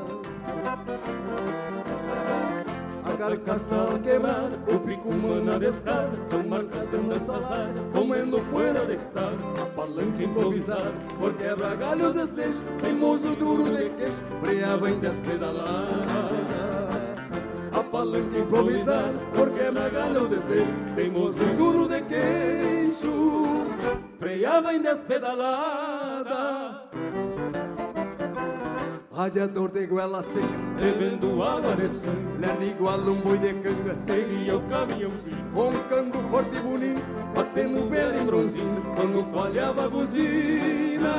A carcaça quebrada, o pico mana descada, são marcadas nas áreas, comendo poeira de estrada, a palanca improvisada, por quebra galho desleixo, teimoso duro de queixo, freava em despedalada. A palanca improvisada, por quebra galho desleixo, teimoso duro de queixo, freava em despedalada. Radiador de goela seca,
bebendo água de sangue,
lerdo igual um boi de canga,
seguia o caminhãozinho,
roncando forte e bonito, batendo belo em bronzino, quando falhava a buzina,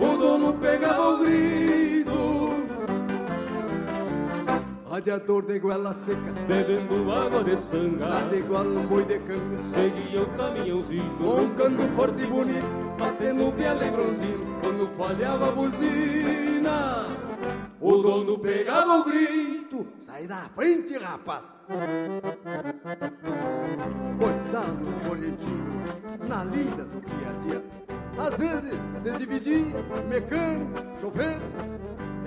o dono pegava o grito. Radiador de goela seca,
bebendo água de sangue,
lerdo igual um boi de canga,
seguia o caminhãozinho,
roncando forte e bonito, batendo belo em bronzino, quando falhava a buzina, o dono pegava o grito. Sai da frente, rapaz! Coitado do Florentino, na lida do dia a dia. Às vezes se dividia, mecânico, chofer.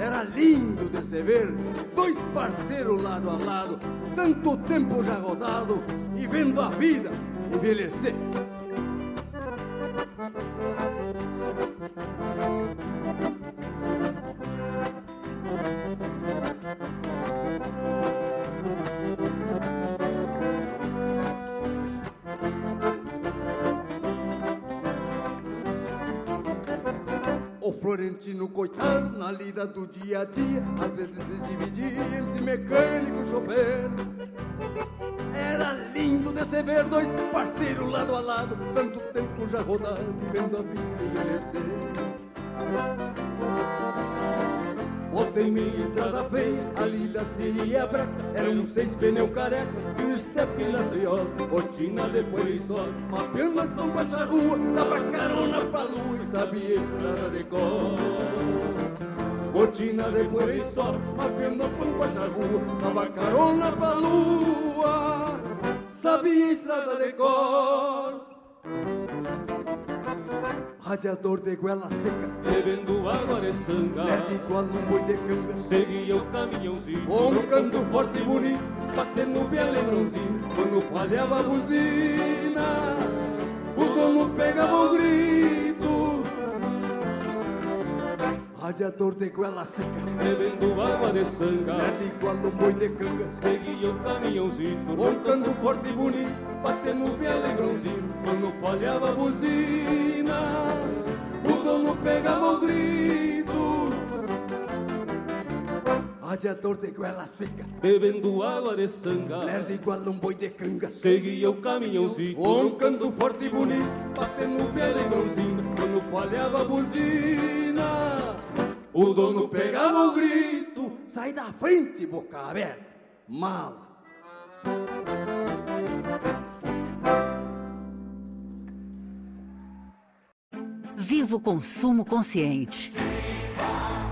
Era lindo de se ver, dois parceiros lado a lado, tanto tempo já rodado e vendo a vida envelhecer. Florentino, coitado, na lida do dia a dia, às vezes se dividia entre mecânico e chofer. Era lindo de se ver dois parceiros lado a lado, tanto tempo já rodado, vendo a vida envelhecer. Botei minha estrada feia, a lida se ia braca, era um seis pneu careca e o step na triola, botina de poeira mapeando as pampas da rua, dava carona pra lua e sabia estrada de cor. Botina de poeira mapeando as pampas da rua, dava carona pra lua, sabia estrada de cor. Radiador de goela seca,
bebendo água de sangue,
lerdo igual um boi de canga,
seguia o caminhãozinho,
roncando forte e bonito, batendo bem lembrãozinho, quando falhava a buzina, o dono pegava o grito. Radiador de goela seca,
bebendo água de sangue,
lerdo igual um boi de canga,
seguia o caminhãozinho,
roncando forte e bonito, batendo bem lembrãozinho, quando falhava a buzina, o dono pegava o grito. Radiador de goela seca,
bebendo água de sangue,
lerdo igual um boi de canga,
seguia o caminhãozinho,
roncando forte e bonito, batendo bem lembrãozinho, quando falhava a buzina, o dono pegava o grito, sai da frente, boca aberta, mala.
Viva o consumo consciente. Viva